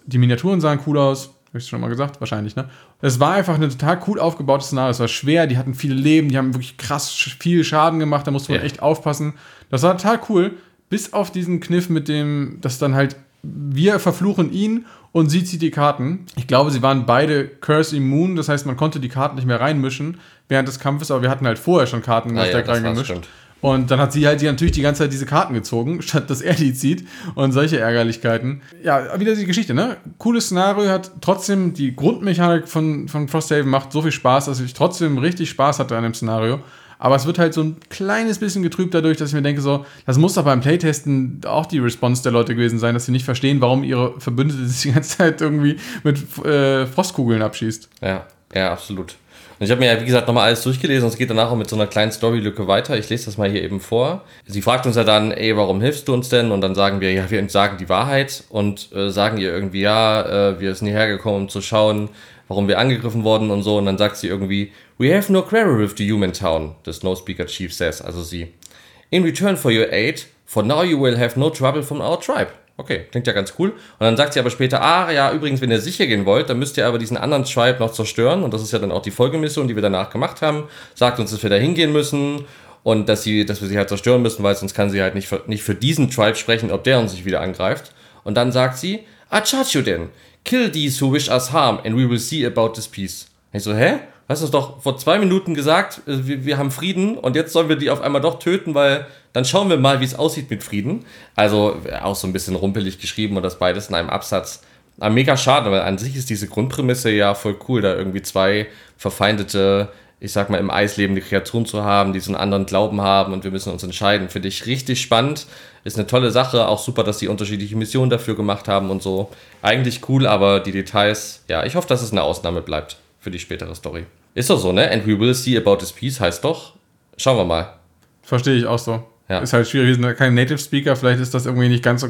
Die Miniaturen sahen cool aus. Habe ich schon mal gesagt? Wahrscheinlich, ne? Es war einfach ein total cool aufgebautes Szenario. Es war schwer, die hatten viele Leben, die haben wirklich krass viel Schaden gemacht, da musste man ja. echt aufpassen. Das war total cool, bis auf diesen Kniff mit dem, dass dann halt wir verfluchen ihn und sie zieht die Karten. Ich glaube, sie waren beide Curse Immun, das heißt, man konnte die Karten nicht mehr reinmischen während des Kampfes, aber wir hatten halt vorher schon Karten ah, ja, reingemischt. Und dann hat sie halt natürlich die ganze Zeit diese Karten gezogen, statt dass er die zieht und solche Ärgerlichkeiten. Ja, wieder die Geschichte, ne? Cooles Szenario, hat trotzdem die Grundmechanik von, von Frosthaven macht so viel Spaß, dass ich trotzdem richtig Spaß hatte an dem Szenario. Aber es wird halt so ein kleines bisschen getrübt dadurch, dass ich mir denke, so, das muss doch beim Playtesten auch die Response der Leute gewesen sein, dass sie nicht verstehen, warum ihre Verbündete sich die ganze Zeit irgendwie mit äh, Frostkugeln abschießt. Ja, ja, absolut. Und ich habe mir ja, wie gesagt, nochmal alles durchgelesen und es geht danach auch mit so einer kleinen Storylücke weiter. Ich lese das mal hier eben vor. Sie fragt uns ja dann, ey, warum hilfst du uns denn? Und dann sagen wir, ja, wir sagen die Wahrheit und äh, sagen ihr irgendwie, ja, äh, wir sind hierher gekommen, um zu schauen, warum wir angegriffen wurden und so. Und dann sagt sie irgendwie, we have no quarrel with the human town, the Snow Chief says, also sie. In return for your aid, for now you will have no trouble from our tribe. Okay, klingt ja ganz cool. Und dann sagt sie aber später, ah ja, übrigens, wenn ihr sicher gehen wollt, dann müsst ihr aber diesen anderen Tribe noch zerstören. Und das ist ja dann auch die Folgemission, die wir danach gemacht haben. Sagt uns, dass wir da hingehen müssen und dass, sie, dass wir sie halt zerstören müssen, weil sonst kann sie halt nicht für, nicht für diesen Tribe sprechen, ob der uns sich wieder angreift. Und dann sagt sie, you then. Kill these who wish us harm and we will see about this peace. Ich so, hä? Hast du es doch vor zwei Minuten gesagt, äh, wir, wir haben Frieden und jetzt sollen wir die auf einmal doch töten, weil dann schauen wir mal, wie es aussieht mit Frieden. Also auch so ein bisschen rumpelig geschrieben und das beides in einem Absatz. Aber mega schade, weil an sich ist diese Grundprämisse ja voll cool, da irgendwie zwei verfeindete, ich sag mal, im Eis lebende Kreaturen zu haben, die so einen anderen Glauben haben und wir müssen uns entscheiden. Finde ich richtig spannend. Ist eine tolle Sache. Auch super, dass die unterschiedliche Missionen dafür gemacht haben und so. Eigentlich cool, aber die Details, ja, ich hoffe, dass es eine Ausnahme bleibt für die spätere Story. Ist doch so, ne? And we will see about this piece heißt doch. Schauen wir mal. Verstehe ich auch so. Ja. Ist halt schwierig, wir sind kein Native Speaker, vielleicht ist das irgendwie nicht ganz so,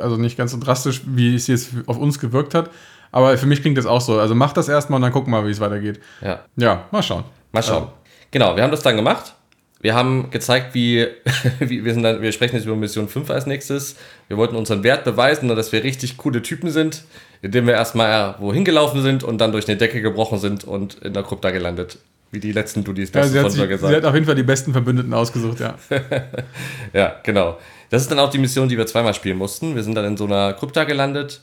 also nicht ganz so drastisch, wie es jetzt auf uns gewirkt hat. Aber für mich klingt das auch so. Also mach das erstmal und dann gucken wir mal, wie es weitergeht. Ja. Ja, mal schauen. Mal schauen. Also. Genau, wir haben das dann gemacht. Wir haben gezeigt, wie, wie wir sind dann, wir sprechen jetzt über Mission 5 als nächstes. Wir wollten unseren Wert beweisen dass wir richtig coole Typen sind, indem wir erstmal wohin gelaufen sind und dann durch eine Decke gebrochen sind und in der Krypta gelandet. Wie die letzten Dudis das ja, sie, hat gesagt. sie hat auf jeden Fall die besten Verbündeten ausgesucht, ja. ja, genau. Das ist dann auch die Mission, die wir zweimal spielen mussten. Wir sind dann in so einer Krypta gelandet.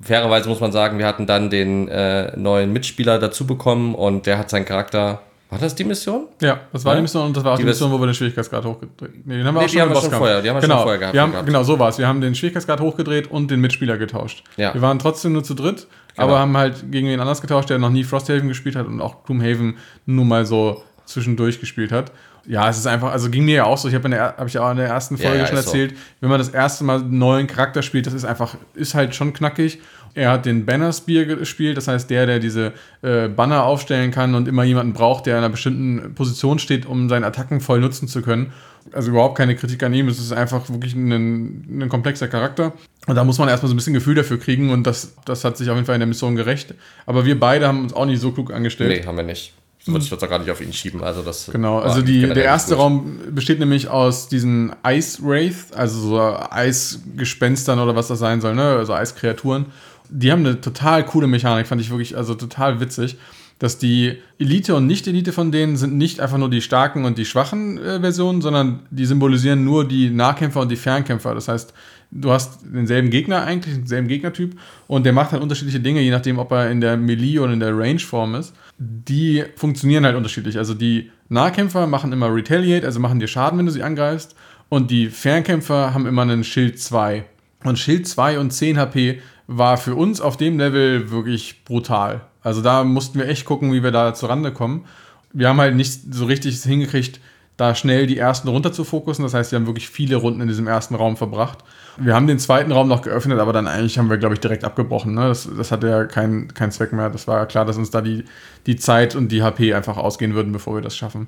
Fairerweise muss man sagen, wir hatten dann den äh, neuen Mitspieler dazu bekommen und der hat seinen Charakter war das die Mission? Ja, das war ja? die Mission und das war auch die, die Mission, wo wir den Schwierigkeitsgrad hochgedreht haben. Nee, den haben wir nee, auch schon, haben wir schon vorher, die haben wir genau, schon vorher gehabt. Wir haben, genau, so war es. Wir haben den Schwierigkeitsgrad hochgedreht und den Mitspieler getauscht. Ja. Wir waren trotzdem nur zu dritt aber haben halt gegen wen anders getauscht, der noch nie Frosthaven gespielt hat und auch Gloomhaven nur mal so zwischendurch gespielt hat. Ja, es ist einfach, also ging mir ja auch so, ich habe hab ich auch in der ersten Folge Ja, ja, schon ist so. erzählt, wenn man das erste Mal einen neuen Charakter spielt, das ist einfach, ist halt schon knackig. Er hat den Banner Spear gespielt, das heißt der, der diese äh, Banner aufstellen kann und immer jemanden braucht, der in einer bestimmten Position steht, um seine Attacken voll nutzen zu können. Also überhaupt keine Kritik an ihm, es ist einfach wirklich ein, ein komplexer Charakter. Und da muss man erstmal so ein bisschen Gefühl dafür kriegen und das, das hat sich auf jeden Fall in der Mission gerecht. Aber wir beide haben uns auch nicht so klug angestellt. Nee, haben wir nicht. Würde ich jetzt auch gar nicht auf ihn schieben. Also das Genau, also die, der erste gut. Raum besteht nämlich aus diesen Ice Wraith, also so Eisgespenstern oder was das sein soll, ne? Also Eiskreaturen. Die haben eine total coole Mechanik, fand ich wirklich, also total witzig. Dass die Elite und Nicht-Elite von denen sind nicht einfach nur die starken und die schwachen äh, Versionen, sondern die symbolisieren nur die Nahkämpfer und die Fernkämpfer. Das heißt, du hast denselben Gegner eigentlich, denselben Gegnertyp und der macht halt unterschiedliche Dinge, je nachdem, ob er in der Melee oder in der Range-Form ist. Die funktionieren halt unterschiedlich. Also die Nahkämpfer machen immer Retaliate, also machen dir Schaden, wenn du sie angreifst. Und die Fernkämpfer haben immer einen Schild 2. Und Schild 2 und 10 HP war für uns auf dem Level wirklich brutal. Also da mussten wir echt gucken, wie wir da zur Rande kommen. Wir haben halt nicht so richtig hingekriegt, da schnell die ersten runter zu fokussen. Das heißt, wir haben wirklich viele Runden in diesem ersten Raum verbracht. Wir haben den zweiten Raum noch geöffnet, aber dann eigentlich haben wir, glaube ich, direkt abgebrochen. Ne? Das, das hatte ja keinen keinen Zweck mehr. Das war klar, dass uns da die, die Zeit und die HP einfach ausgehen würden, bevor wir das schaffen.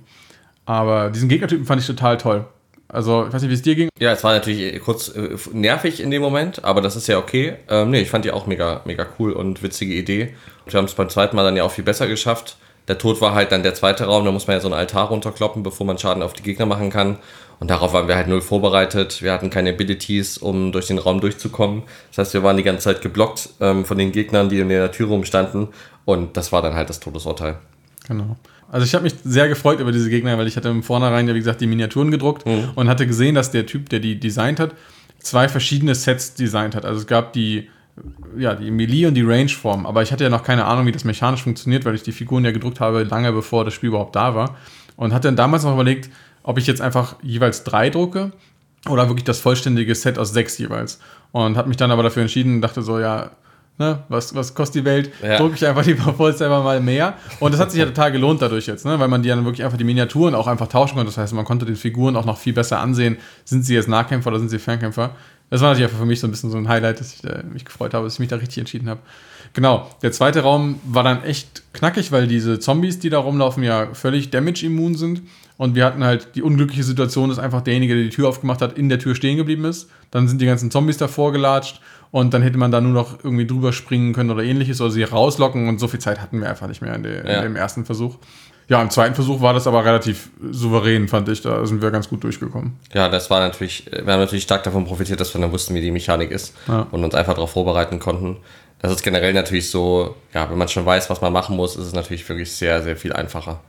Aber diesen Gegnertypen fand ich total toll. Also, ich weiß nicht, wie es dir ging. Ja, es war natürlich kurz äh, nervig in dem Moment, aber das ist ja okay. Ähm, nee, ich fand die auch mega, mega cool und witzige Idee. Wir haben es beim zweiten Mal dann ja auch viel besser geschafft. Der Tod war halt dann der zweite Raum, da muss man ja so einen Altar runterkloppen, bevor man Schaden auf die Gegner machen kann. Und darauf waren wir halt null vorbereitet. Wir hatten keine Abilities, um durch den Raum durchzukommen. Das heißt, wir waren die ganze Zeit geblockt ähm, von den Gegnern, die in der Tür rumstanden. Und das war dann halt das Todesurteil. Genau. Also ich habe mich sehr gefreut über diese Gegner, weil ich hatte im Vornherein ja, wie gesagt, die Miniaturen gedruckt Mhm. und hatte gesehen, dass der Typ, der die designt hat, zwei verschiedene Sets designt hat. Also es gab die, ja, die Melee und die Range-Form. Aber ich hatte ja noch keine Ahnung, wie das mechanisch funktioniert, weil ich die Figuren ja gedruckt habe, lange bevor das Spiel überhaupt da war. Und hatte dann damals noch überlegt, ob ich jetzt einfach jeweils drei drucke oder wirklich das vollständige Set aus sechs jeweils. Und habe mich dann aber dafür entschieden und dachte so, ja, ne, was, was kostet die Welt? Ja. Drucke ich einfach lieber vollselber mal mehr. Und das hat sich ja total gelohnt dadurch jetzt, ne? weil man die dann wirklich einfach die Miniaturen auch einfach tauschen konnte. Das heißt, man konnte den Figuren auch noch viel besser ansehen, sind sie jetzt Nahkämpfer oder sind sie Fernkämpfer. Das war natürlich einfach für mich so ein bisschen so ein Highlight, dass ich äh, mich gefreut habe, dass ich mich da richtig entschieden habe. Genau, der zweite Raum war dann echt knackig, weil diese Zombies, die da rumlaufen, ja völlig damage-immun sind. Und wir hatten halt die unglückliche Situation, dass einfach derjenige, der die Tür aufgemacht hat, in der Tür stehen geblieben ist. Dann sind die ganzen Zombies davor gelatscht und dann hätte man da nur noch irgendwie drüber springen können oder ähnliches oder sie rauslocken und so viel Zeit hatten wir einfach nicht mehr in, der, Ja. in dem ersten Versuch. Ja, im zweiten Versuch war das aber relativ souverän, fand ich. Da sind wir ganz gut durchgekommen. Ja, das war natürlich, wir haben natürlich stark davon profitiert, dass wir dann wussten, wie die Mechanik ist Ja. und uns einfach darauf vorbereiten konnten. Das ist generell natürlich so, ja, wenn man schon weiß, was man machen muss, ist es natürlich wirklich sehr, sehr viel einfacher.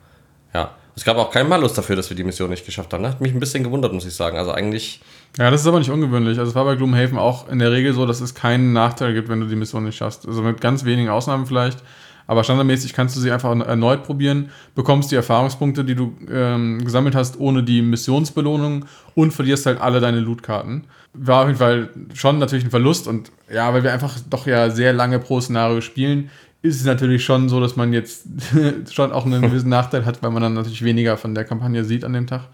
Ja. Es gab auch keinen Malus dafür, dass wir die Mission nicht geschafft haben. Hat mich ein bisschen gewundert, muss ich sagen. Also eigentlich, Ja, das ist aber nicht ungewöhnlich. Also es war bei Gloomhaven auch in der Regel so, dass es keinen Nachteil gibt, wenn du die Mission nicht schaffst. Also mit ganz wenigen Ausnahmen vielleicht. Aber standardmäßig kannst du sie einfach erneut probieren, bekommst die Erfahrungspunkte, die du ähm, gesammelt hast, ohne die Missionsbelohnung und verlierst halt alle deine Lootkarten. War auf jeden Fall schon natürlich ein Verlust und ja, weil wir einfach doch ja sehr lange pro Szenario spielen, ist es natürlich schon so, dass man jetzt schon auch einen gewissen Nachteil hat, weil man dann natürlich weniger von der Kampagne sieht an dem Tag.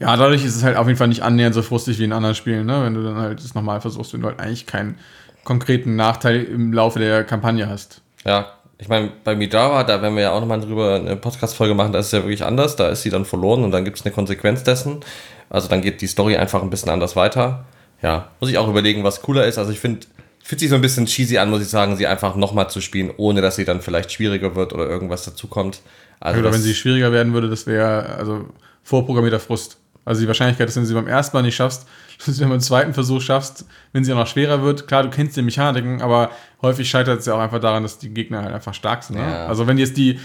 Ja, dadurch ist es halt auf jeden Fall nicht annähernd so frustig wie in anderen Spielen, ne? wenn du dann halt das nochmal versuchst, wenn du halt eigentlich keinen konkreten Nachteil im Laufe der Kampagne hast. ja, ich meine, bei Midara, da werden wir ja auch nochmal drüber eine Podcast-Folge machen, da ist es ja wirklich anders. Da ist sie dann verloren und dann gibt es eine Konsequenz dessen. Also dann geht die Story einfach ein bisschen anders weiter. Ja, muss ich auch überlegen, was cooler ist. Also ich finde, fühlt sich so ein bisschen cheesy an, muss ich sagen, sie einfach nochmal zu spielen, ohne dass sie dann vielleicht schwieriger wird oder irgendwas dazukommt. Also Oder wenn sie schwieriger werden würde, das wäre also vorprogrammierter Frust. Also die Wahrscheinlichkeit, dass wenn du sie beim ersten Mal nicht schaffst, dass du sie beim zweiten Versuch schaffst, wenn sie auch noch schwerer wird. Klar, du kennst die Mechaniken, aber häufig scheitert es ja auch einfach daran, dass die Gegner halt einfach stark sind. Ne? Ja. Also wenn jetzt die,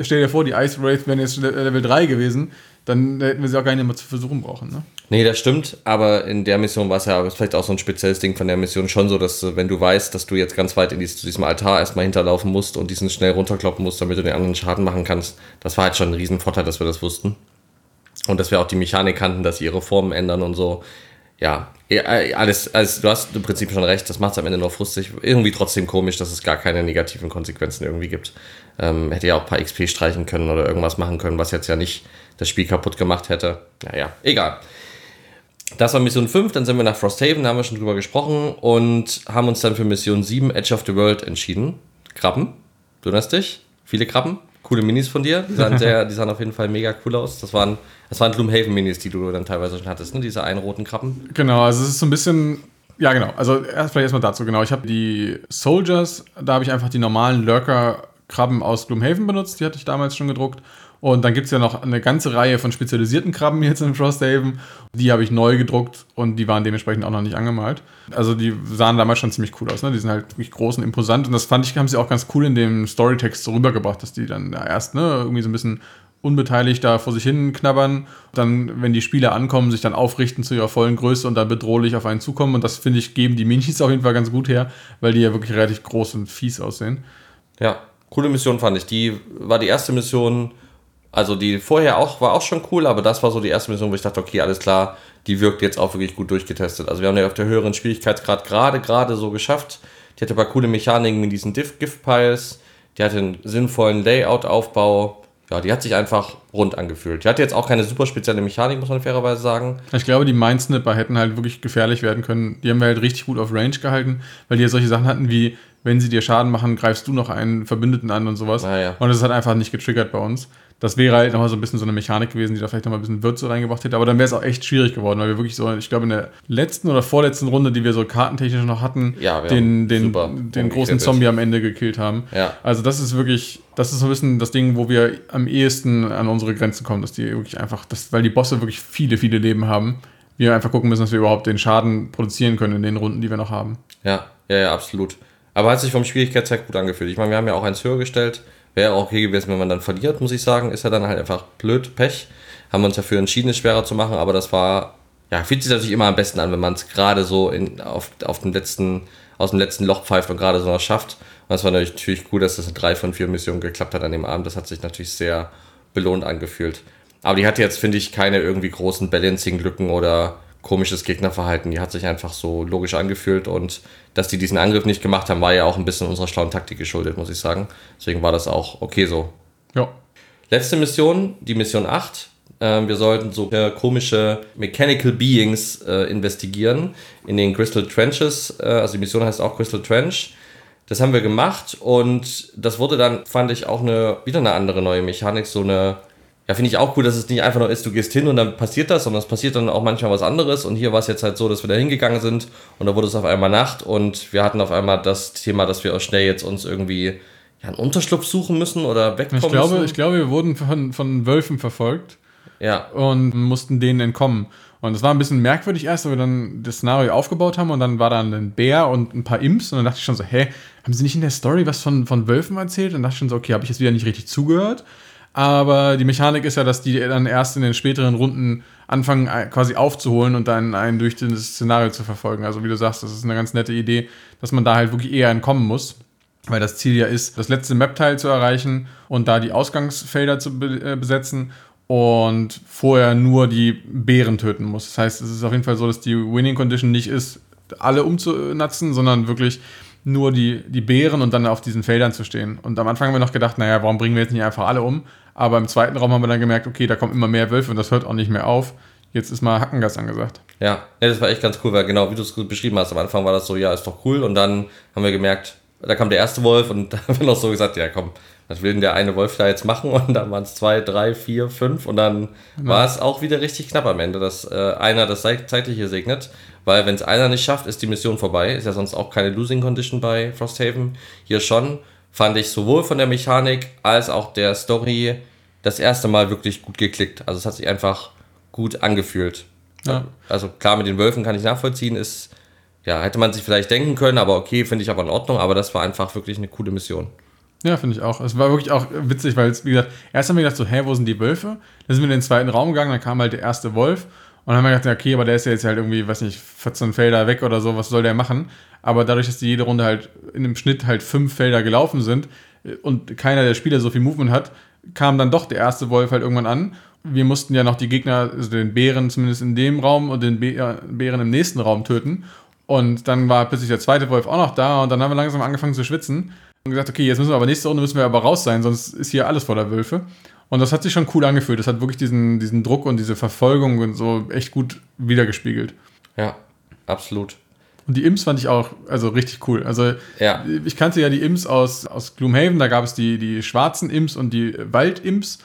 stell dir vor, die Ice Wraith wären jetzt Level 3 gewesen, dann hätten wir sie auch gar nicht mehr zu versuchen brauchen. Ne? Nee, das stimmt, aber in der Mission war es ja ist vielleicht auch so ein spezielles Ding von der Mission schon so, dass wenn du weißt, dass du jetzt ganz weit in dies, zu diesem Altar erstmal hinterlaufen musst und diesen schnell runterkloppen musst, damit du den anderen Schaden machen kannst, das war halt schon ein Riesenvorteil, dass wir das wussten. Und dass wir auch die Mechanik kannten, dass sie ihre Formen ändern und so. ja, alles, alles, du hast im Prinzip schon recht, das macht es am Ende noch frustig. Irgendwie trotzdem komisch, dass es gar keine negativen Konsequenzen irgendwie gibt. Ähm, hätte ja auch ein paar XP streichen können oder irgendwas machen können, was jetzt ja nicht das Spiel kaputt gemacht hätte. Naja, egal. Das war Mission 5, dann sind wir nach Frosthaven, da haben wir schon drüber gesprochen und haben uns dann für Mission 7 Edge of the World entschieden. Krabben, du erinnerst dich? Viele Krabben? Coole Minis von dir. Die sahen, sehr, die sahen auf jeden Fall mega cool aus. Das waren, das waren Gloomhaven-Minis, die du dann teilweise schon hattest, ne? Diese einen roten Krabben. Genau, also es ist so ein bisschen. Ja, genau. Also erst vielleicht erstmal dazu, genau. Ich habe die Soldiers, da habe ich einfach die normalen Lurker-Krabben aus Gloomhaven benutzt, die hatte ich damals schon gedruckt. Und dann gibt es ja noch eine ganze Reihe von spezialisierten Krabben jetzt in Frosthaven. Die habe ich neu gedruckt und die waren dementsprechend auch noch nicht angemalt. Also die sahen damals schon ziemlich cool aus. Ne? Die sind halt wirklich groß und imposant. Und das fand ich, haben sie auch ganz cool in dem Storytext so rübergebracht, dass die dann erst ne, irgendwie so ein bisschen unbeteiligt da vor sich hin knabbern. Dann, wenn die Spieler ankommen, sich dann aufrichten zu ihrer vollen Größe und dann bedrohlich auf einen zukommen. Und das, finde ich, geben die Minis auf jeden Fall ganz gut her, weil die ja wirklich relativ groß und fies aussehen. Ja, coole Mission fand ich. Die war die erste Mission, also die vorher auch war auch schon cool, aber das war so die erste Mission, wo ich dachte, okay, alles klar, die wirkt jetzt auch wirklich gut durchgetestet. Also wir haben ja auf der höheren Schwierigkeitsgrad gerade gerade so geschafft. Die hatte ein paar coole Mechaniken mit diesen Gift-Piles. Die hatte einen sinnvollen Layout-Aufbau. Ja, die hat sich einfach rund angefühlt. Die hatte jetzt auch keine super spezielle Mechanik, muss man fairerweise sagen. Ich glaube, die Mindsnipper hätten halt wirklich gefährlich werden können. Die haben wir halt richtig gut auf Range gehalten, weil die ja solche Sachen hatten wie, wenn sie dir Schaden machen, greifst du noch einen Verbündeten an und sowas. Ah, ja. Und das hat einfach nicht getriggert bei uns. Das wäre halt nochmal so ein bisschen so eine Mechanik gewesen, die da vielleicht nochmal ein bisschen Würze reingebracht hätte. Aber dann wäre es auch echt schwierig geworden, weil wir wirklich so, ich glaube, in der letzten oder vorletzten Runde, die wir so kartentechnisch noch hatten, Ja, den, den, den großen. Zombie am Ende gekillt haben. Ja. Also das ist wirklich, das ist so ein bisschen das Ding, wo wir am ehesten an unsere Grenzen kommen, dass die wirklich einfach, das, weil die Bosse wirklich viele, viele Leben haben. Wir einfach gucken müssen, dass wir überhaupt den Schaden produzieren können in den Runden, die wir noch haben. Ja, ja, ja, absolut. Aber hat sich vom Schwierigkeitsgrad gut angefühlt. Ich meine, wir haben ja auch eins höher gestellt. Wäre auch okay gewesen, wenn man dann verliert, muss ich sagen. Ist ja dann halt einfach blöd, Pech. Haben wir uns dafür entschieden, es schwerer zu machen, aber das war, ja, fühlt sich natürlich immer am besten an, wenn man es gerade so in, auf, auf dem letzten, aus dem letzten Loch pfeift und gerade so noch schafft. Und das war natürlich cool, dass das in drei von vier Missionen geklappt hat an dem Abend. Das hat sich natürlich sehr belohnt angefühlt. Aber die hatte jetzt, finde ich, keine irgendwie großen Balancing-Lücken oder komisches Gegnerverhalten. Die hat sich einfach so logisch angefühlt und dass die diesen Angriff nicht gemacht haben, war ja auch ein bisschen unserer schlauen Taktik geschuldet, muss ich sagen. Deswegen war das auch okay so. Ja. Letzte Mission, die Mission 8. Ähm, wir sollten so äh, komische Mechanical Beings äh, investigieren in den Crystal Trenches. Äh, also die Mission heißt auch Crystal Trench. Das haben wir gemacht und das wurde dann, fand ich, auch eine, wieder eine andere neue Mechanik, so eine, ja, finde ich auch cool, dass es nicht einfach nur ist, du gehst hin und dann passiert das, sondern es passiert dann auch manchmal was anderes. Und hier war es jetzt halt so, dass wir da hingegangen sind und da wurde es auf einmal Nacht und wir hatten auf einmal das Thema, dass wir auch schnell jetzt uns irgendwie ja, einen Unterschlupf suchen müssen oder wegkommen Ich glaube, müssen. ich glaube, wir wurden von, von Wölfen verfolgt. ja, und mussten denen entkommen. Und das war ein bisschen merkwürdig erst, weil wir dann das Szenario aufgebaut haben und dann war da ein Bär und ein paar Imps und dann dachte ich schon so, hä, haben sie nicht in der Story was von, von Wölfen erzählt? Und dann dachte ich schon so, okay, habe ich jetzt wieder nicht richtig zugehört. Aber die Mechanik ist ja, dass die dann erst in den späteren Runden anfangen äh, quasi aufzuholen und dann einen durch das Szenario zu verfolgen. Also wie du sagst, das ist eine ganz nette Idee, dass man da halt wirklich eher entkommen muss. Weil das Ziel ja ist, das letzte Map-Teil zu erreichen und da die Ausgangsfelder zu be äh, besetzen und vorher nur die Bären töten muss. Das heißt, es ist auf jeden Fall so, dass die Winning Condition nicht ist, alle umzunatzen, sondern wirklich nur die, die Bären und dann auf diesen Feldern zu stehen. Und am Anfang haben wir noch gedacht, naja, warum bringen wir jetzt nicht einfach alle um? Aber im zweiten Raum haben wir dann gemerkt, okay, da kommen immer mehr Wölfe und das hört auch nicht mehr auf. Jetzt ist mal Hackengas angesagt. Ja, ja, das war echt ganz cool, weil genau wie du es beschrieben hast, am Anfang war das so, ja, ist doch cool. Und dann haben wir gemerkt, da kam der erste Wolf und da haben wir noch so gesagt, ja komm, was will denn der eine Wolf da jetzt machen? Und dann waren es zwei, drei, vier, fünf und dann war es auch wieder richtig knapp am Ende, dass äh, einer das Zeit- Zeitliche segnet. Weil wenn es einer nicht schafft, ist die Mission vorbei. Ist ja sonst auch keine Losing Condition bei Frosthaven. Hier schon fand ich sowohl von der Mechanik als auch der Story das erste Mal wirklich gut geklickt. Also es hat sich einfach gut angefühlt. Ja. Also klar, mit den Wölfen kann ich nachvollziehen, ist, ja, hätte man sich vielleicht denken können, aber okay, finde ich aber in Ordnung, aber das war einfach wirklich eine coole Mission. Ja, finde ich auch. Es war wirklich auch witzig, weil es, wie gesagt, erst haben wir gedacht so, hä, wo sind die Wölfe? Dann sind wir in den zweiten Raum gegangen, dann kam halt der erste Wolf und dann haben wir gedacht, okay, aber der ist ja jetzt halt irgendwie, weiß nicht, 14 Felder weg oder so, was soll der machen? Aber dadurch, dass die jede Runde halt in einem Schnitt halt fünf Felder gelaufen sind äh, und keiner der Spieler so viel Movement hat, kam dann doch der erste Wolf halt irgendwann an. Wir mussten ja noch die Gegner, also den Bären zumindest in dem Raum und den Bären im nächsten Raum töten. Und dann war plötzlich der zweite Wolf auch noch da und dann haben wir langsam angefangen zu schwitzen und gesagt, okay, jetzt müssen wir aber nächste Runde müssen wir aber raus sein, sonst ist hier alles voller Wölfe. Und das hat sich schon cool angefühlt. Das hat wirklich diesen, diesen Druck und diese Verfolgung und so echt gut wiedergespiegelt. Ja, absolut. Und die Imps fand ich auch also richtig cool. Also ja. ich kannte ja die Imps aus, aus Gloomhaven, da gab es die, die schwarzen Imps und die Waldimps.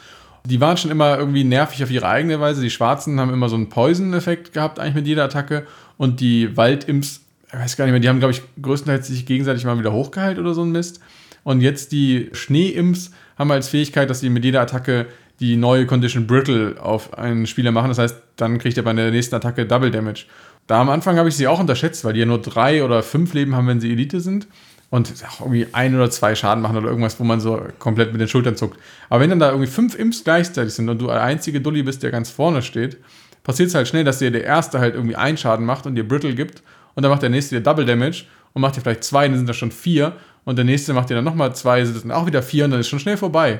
Die waren schon immer irgendwie nervig auf ihre eigene Weise. Die schwarzen haben immer so einen Poison-Effekt gehabt, eigentlich mit jeder Attacke. Und die Waldimps, ich weiß gar nicht mehr, die haben, glaube ich, größtenteils sich gegenseitig mal wieder hochgeheilt oder so ein Mist. Und jetzt die Schneeimps haben als Fähigkeit, dass sie mit jeder Attacke die neue Condition Brittle auf einen Spieler machen. Das heißt, dann kriegt er bei der nächsten Attacke Double Damage. Da am Anfang habe ich sie auch unterschätzt, weil die ja nur drei oder fünf Leben haben, wenn sie Elite sind. Und auch irgendwie ein oder zwei Schaden machen oder irgendwas, wo man so komplett mit den Schultern zuckt. Aber wenn dann da irgendwie fünf Imps gleichzeitig sind und du der einzige Dulli bist, der ganz vorne steht, passiert es halt schnell, dass dir der erste halt irgendwie einen Schaden macht und dir Brittle gibt. Und dann macht der nächste dir Double Damage und macht dir vielleicht zwei, dann sind das schon vier. Und der nächste macht dir dann nochmal zwei, sind dann auch wieder vier und dann ist schon schnell vorbei.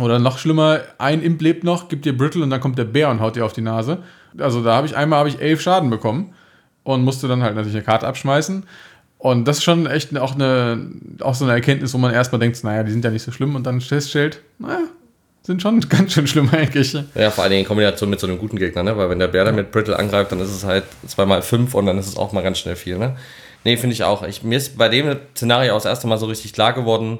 Oder noch schlimmer, ein Imp lebt noch, gibt dir Brittle und dann kommt der Bär und haut dir auf die Nase. Also da habe ich einmal habe ich elf Schaden bekommen und musste dann halt natürlich eine Karte abschmeißen. Und das ist schon echt auch, eine, auch so eine Erkenntnis, wo man erstmal denkt, naja, die sind ja nicht so schlimm und dann feststellt, naja, sind schon ganz schön schlimm eigentlich. Ja, vor allen Dingen in Kombination mit so einem guten Gegner, ne? Weil wenn der Bär dann mit Brittle angreift, dann ist es halt zweimal fünf und dann ist es auch mal ganz schnell viel, ne? Nee, finde ich auch. Ich, mir ist bei dem Szenario auch das erste Mal so richtig klar geworden,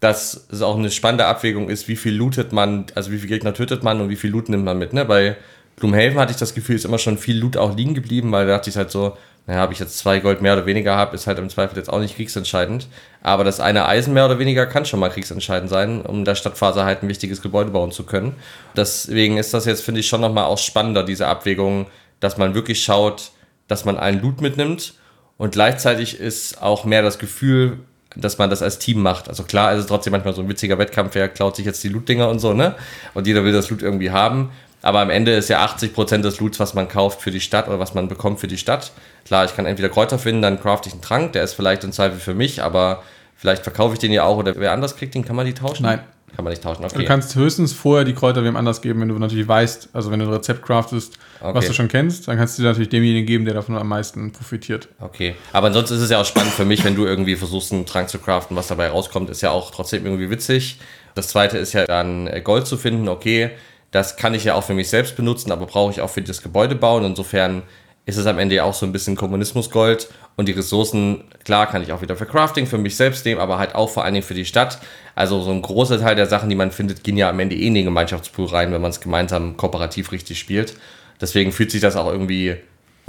dass es auch eine spannende Abwägung ist, wie viel lootet man, also wie viel Gegner tötet man und wie viel Loot nimmt man mit. Ne? Bei Gloomhaven hatte ich das Gefühl, ist immer schon viel Loot auch liegen geblieben, weil da dachte ich halt so, naja, ob ich jetzt zwei Gold mehr oder weniger habe, ist halt im Zweifel jetzt auch nicht kriegsentscheidend. Aber das eine Eisen mehr oder weniger kann schon mal kriegsentscheidend sein, um der Stadtphase halt ein wichtiges Gebäude bauen zu können. Deswegen ist das jetzt, finde ich, schon nochmal auch spannender, diese Abwägung, dass man wirklich schaut, dass man einen Loot mitnimmt und gleichzeitig ist auch mehr das Gefühl, dass man das als Team macht. Also klar ist es trotzdem manchmal so ein witziger Wettkampf, wer klaut sich jetzt die Loot-Dinger und so, ne? Und jeder will das Loot irgendwie haben. Aber am Ende ist ja 80% des Loots, was man kauft für die Stadt oder was man bekommt für die Stadt. Klar, ich kann entweder Kräuter finden, dann crafte ich einen Trank, der ist vielleicht im Zweifel für mich, aber vielleicht verkaufe ich den ja auch oder wer anders kriegt den, kann man die tauschen? Nein. Kann man nicht tauschen, okay. Du kannst höchstens vorher die Kräuter wem anders geben, wenn du natürlich weißt, also wenn du ein Rezept craftest, okay. was du schon kennst, dann kannst du dir natürlich demjenigen geben, der davon am meisten profitiert. Okay. Aber ansonsten ist es ja auch spannend für mich, wenn du irgendwie versuchst, einen Trank zu craften, was dabei rauskommt, ist ja auch trotzdem irgendwie witzig. Das zweite ist ja dann äh, Gold zu finden, okay. Das kann ich ja auch für mich selbst benutzen, aber brauche ich auch für das Gebäude bauen. Insofern ist es am Ende ja auch so ein bisschen Kommunismusgold und die Ressourcen, klar, kann ich auch wieder für Crafting, für mich selbst nehmen, aber halt auch vor allen Dingen für die Stadt. Also so ein großer Teil der Sachen, die man findet, gehen ja am Ende eh in den Gemeinschaftspool rein, wenn man es gemeinsam kooperativ richtig spielt. Deswegen fühlt sich das auch irgendwie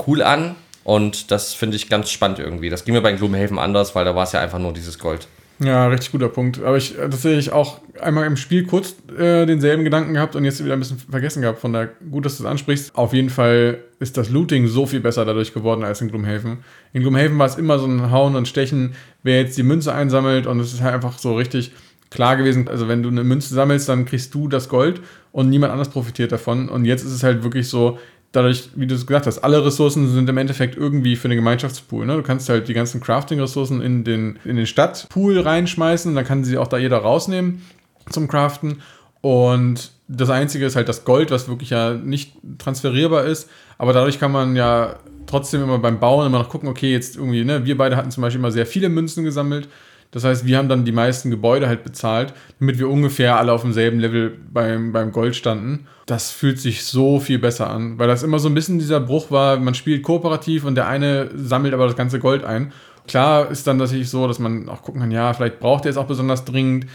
cool an und das finde ich ganz spannend irgendwie. Das ging mir bei Gloomhaven anders, weil da war es ja einfach nur dieses Gold. Ja, richtig guter Punkt. Aber ich tatsächlich auch einmal im Spiel kurz äh, denselben Gedanken gehabt und jetzt wieder ein bisschen vergessen gehabt. Von daher gut, dass du das ansprichst. Auf jeden Fall ist das Looting so viel besser dadurch geworden als in Gloomhaven. In Gloomhaven war es immer so ein Hauen und Stechen, wer jetzt die Münze einsammelt und es ist halt einfach so richtig klar gewesen. Also wenn du eine Münze sammelst, dann kriegst du das Gold und niemand anders profitiert davon. Und jetzt ist es halt wirklich so, dadurch, wie du es gesagt hast, alle Ressourcen sind im Endeffekt irgendwie für den Gemeinschaftspool. Ne? Du kannst halt die ganzen Crafting-Ressourcen in den, in den Stadtpool reinschmeißen, dann kann sie auch da jeder rausnehmen zum Craften. Und das Einzige ist halt das Gold, was wirklich ja nicht transferierbar ist. Aber dadurch kann man ja trotzdem immer beim Bauen immer noch gucken, okay, jetzt irgendwie, ne, wir beide hatten zum Beispiel immer sehr viele Münzen gesammelt das heißt, wir haben dann die meisten Gebäude halt bezahlt, damit wir ungefähr alle auf demselben Level beim, beim Gold standen. Das fühlt sich so viel besser an, weil das immer so ein bisschen dieser Bruch war, man spielt kooperativ und der eine sammelt aber das ganze Gold ein. Klar ist dann natürlich so, dass man auch gucken kann, ja, vielleicht braucht er es auch besonders dringend,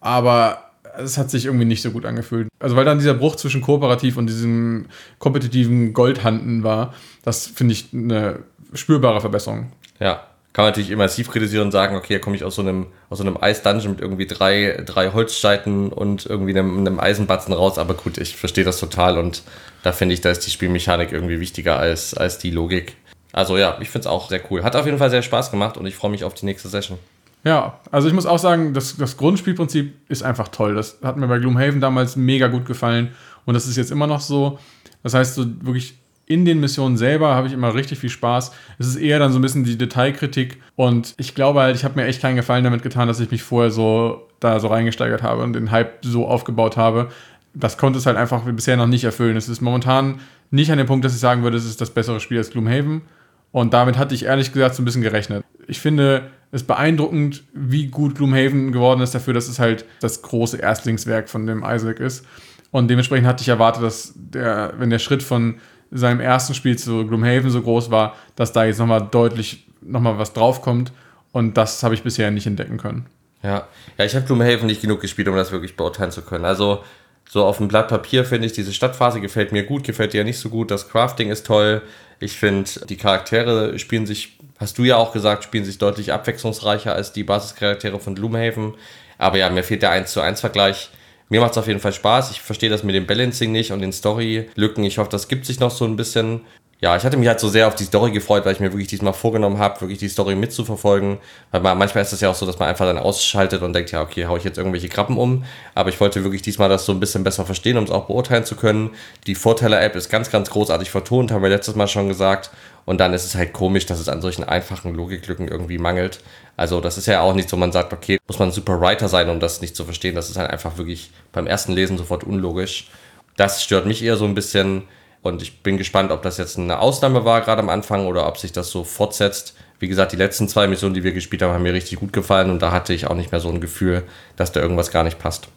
aber es hat sich irgendwie nicht so gut angefühlt. Also weil dann dieser Bruch zwischen kooperativ und diesem kompetitiven Goldhanden war, das finde ich eine spürbare Verbesserung. Ja, kann man natürlich immersiv kritisieren und sagen, okay, hier komme ich aus so einem, so einem Eis-Dungeon mit irgendwie drei, drei Holzscheiten und irgendwie einem, einem Eisenbatzen raus, aber gut, ich verstehe das total und da finde ich, da ist die Spielmechanik irgendwie wichtiger als, als die Logik. Also ja, ich finde es auch sehr cool. Hat auf jeden Fall sehr Spaß gemacht und ich freue mich auf die nächste Session. Ja, also ich muss auch sagen, das, das Grundspielprinzip ist einfach toll. Das hat mir bei Gloomhaven damals mega gut gefallen und das ist jetzt immer noch so. Das heißt, so wirklich in den Missionen selber habe ich immer richtig viel Spaß. Es ist eher dann so ein bisschen die Detailkritik und ich glaube halt, ich habe mir echt keinen Gefallen damit getan, dass ich mich vorher so da so reingesteigert habe und den Hype so aufgebaut habe. Das konnte es halt einfach bisher noch nicht erfüllen. Es ist momentan nicht an dem Punkt, dass ich sagen würde, es ist das bessere Spiel als Gloomhaven. Und damit hatte ich ehrlich gesagt so ein bisschen gerechnet. Ich finde es beeindruckend, wie gut Gloomhaven geworden ist dafür, dass es halt das große Erstlingswerk von dem Isaac ist. Und dementsprechend hatte ich erwartet, dass der, wenn der Schritt von seinem ersten Spiel zu Gloomhaven so groß war, dass da jetzt nochmal deutlich nochmal was draufkommt. Und das habe ich bisher nicht entdecken können. Ja, ja ich habe Gloomhaven nicht genug gespielt, um das wirklich beurteilen zu können. Also so auf dem Blatt Papier finde ich, diese Stadtphase gefällt mir gut, gefällt dir ja nicht so gut. Das Crafting ist toll. Ich finde, die Charaktere spielen sich, hast du ja auch gesagt, spielen sich deutlich abwechslungsreicher als die Basischaraktere von Gloomhaven. Aber ja, mir fehlt der 1 zu 1 Vergleich. Mir macht es auf jeden Fall Spaß. Ich verstehe das mit dem Balancing nicht und den Story-Lücken. Ich hoffe, das gibt sich noch so ein bisschen ja, ich hatte mich halt so sehr auf die Story gefreut, weil ich mir wirklich diesmal vorgenommen habe, wirklich die Story mitzuverfolgen. Weil man, manchmal ist es ja auch so, dass man einfach dann ausschaltet und denkt, ja, okay, hau ich jetzt irgendwelche Krabben um. Aber ich wollte wirklich diesmal das so ein bisschen besser verstehen, um es auch beurteilen zu können. Die Vorteile-App ist ganz, ganz großartig vertont, haben wir letztes Mal schon gesagt. Und dann ist es halt komisch, dass es an solchen einfachen Logiklücken irgendwie mangelt. Also das ist ja auch nicht so, man sagt, okay, muss man ein super Writer sein, um das nicht zu verstehen. Das ist halt einfach wirklich beim ersten Lesen sofort unlogisch. Das stört mich eher so ein bisschen und ich bin gespannt, ob das jetzt eine Ausnahme war, gerade am Anfang, oder ob sich das so fortsetzt. Wie gesagt, die letzten zwei Missionen, die wir gespielt haben, haben mir richtig gut gefallen und da hatte ich auch nicht mehr so ein Gefühl, dass da irgendwas gar nicht passt.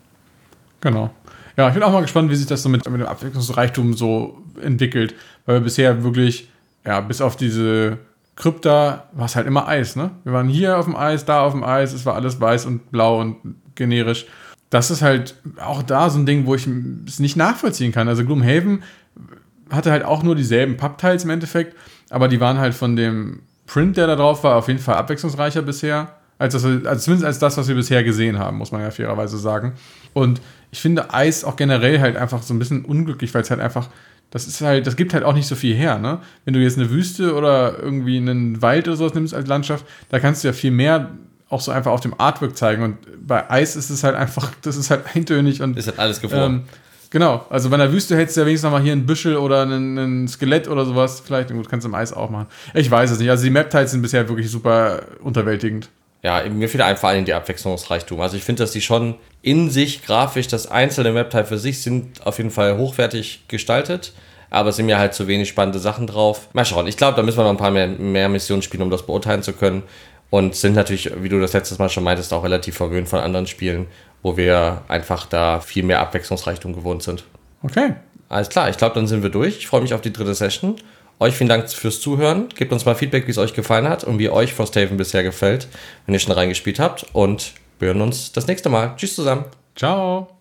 Genau. Ja, ich bin auch mal gespannt, wie sich das so mit, mit dem Abwechslungsreichtum so entwickelt, weil wir bisher wirklich, ja, bis auf diese Krypta war es halt immer Eis, ne? Wir waren hier auf dem Eis, da auf dem Eis, es war alles weiß und blau und generisch. Das ist halt auch da so ein Ding, wo ich es nicht nachvollziehen kann. Also Gloomhaven hatte halt auch nur dieselben Pappteils im Endeffekt, aber die waren halt von dem Print, der da drauf war, auf jeden Fall abwechslungsreicher bisher. Als das, also zumindest als das, was wir bisher gesehen haben, muss man ja fairerweise sagen. Und ich finde Eis auch generell halt einfach so ein bisschen unglücklich, weil es halt einfach, das ist halt, das gibt halt auch nicht so viel her, ne? Wenn du jetzt eine Wüste oder irgendwie einen Wald oder sowas nimmst als Landschaft, da kannst du ja viel mehr auch so einfach auf dem Artwork zeigen. Und bei Eis ist es halt einfach, das ist halt eintönig und. Ist halt alles gefroren. Ähm, Genau, also bei der Wüste hättest du ja wenigstens noch mal hier ein Büschel oder ein, Skelett oder sowas. Vielleicht, gut, kannst du im Eis auch machen. Ich weiß es nicht. Also die Map-Teils sind bisher wirklich super unterwältigend. Ja, mir fehlt einfach allen die Abwechslungsreichtum. Also ich finde, dass die schon in sich grafisch, das einzelne Map-Teil für sich sind auf jeden Fall hochwertig gestaltet. Aber es sind mir halt zu wenig spannende Sachen drauf. Mal schauen. Ich glaube, da müssen wir noch ein paar mehr, mehr Missionen spielen, um das beurteilen zu können. Und sind natürlich, wie du das letztes Mal schon meintest, auch relativ verwöhnt von anderen Spielen wo wir einfach da viel mehr Abwechslungsreichtum gewohnt sind. Okay. Alles klar, ich glaube, dann sind wir durch. Ich freue mich auf die dritte Session. Euch vielen Dank fürs Zuhören. Gebt uns mal Feedback, wie es euch gefallen hat und wie euch Frosthaven bisher gefällt, wenn ihr schon reingespielt habt. Und wir hören uns das nächste Mal. Tschüss zusammen. Ciao.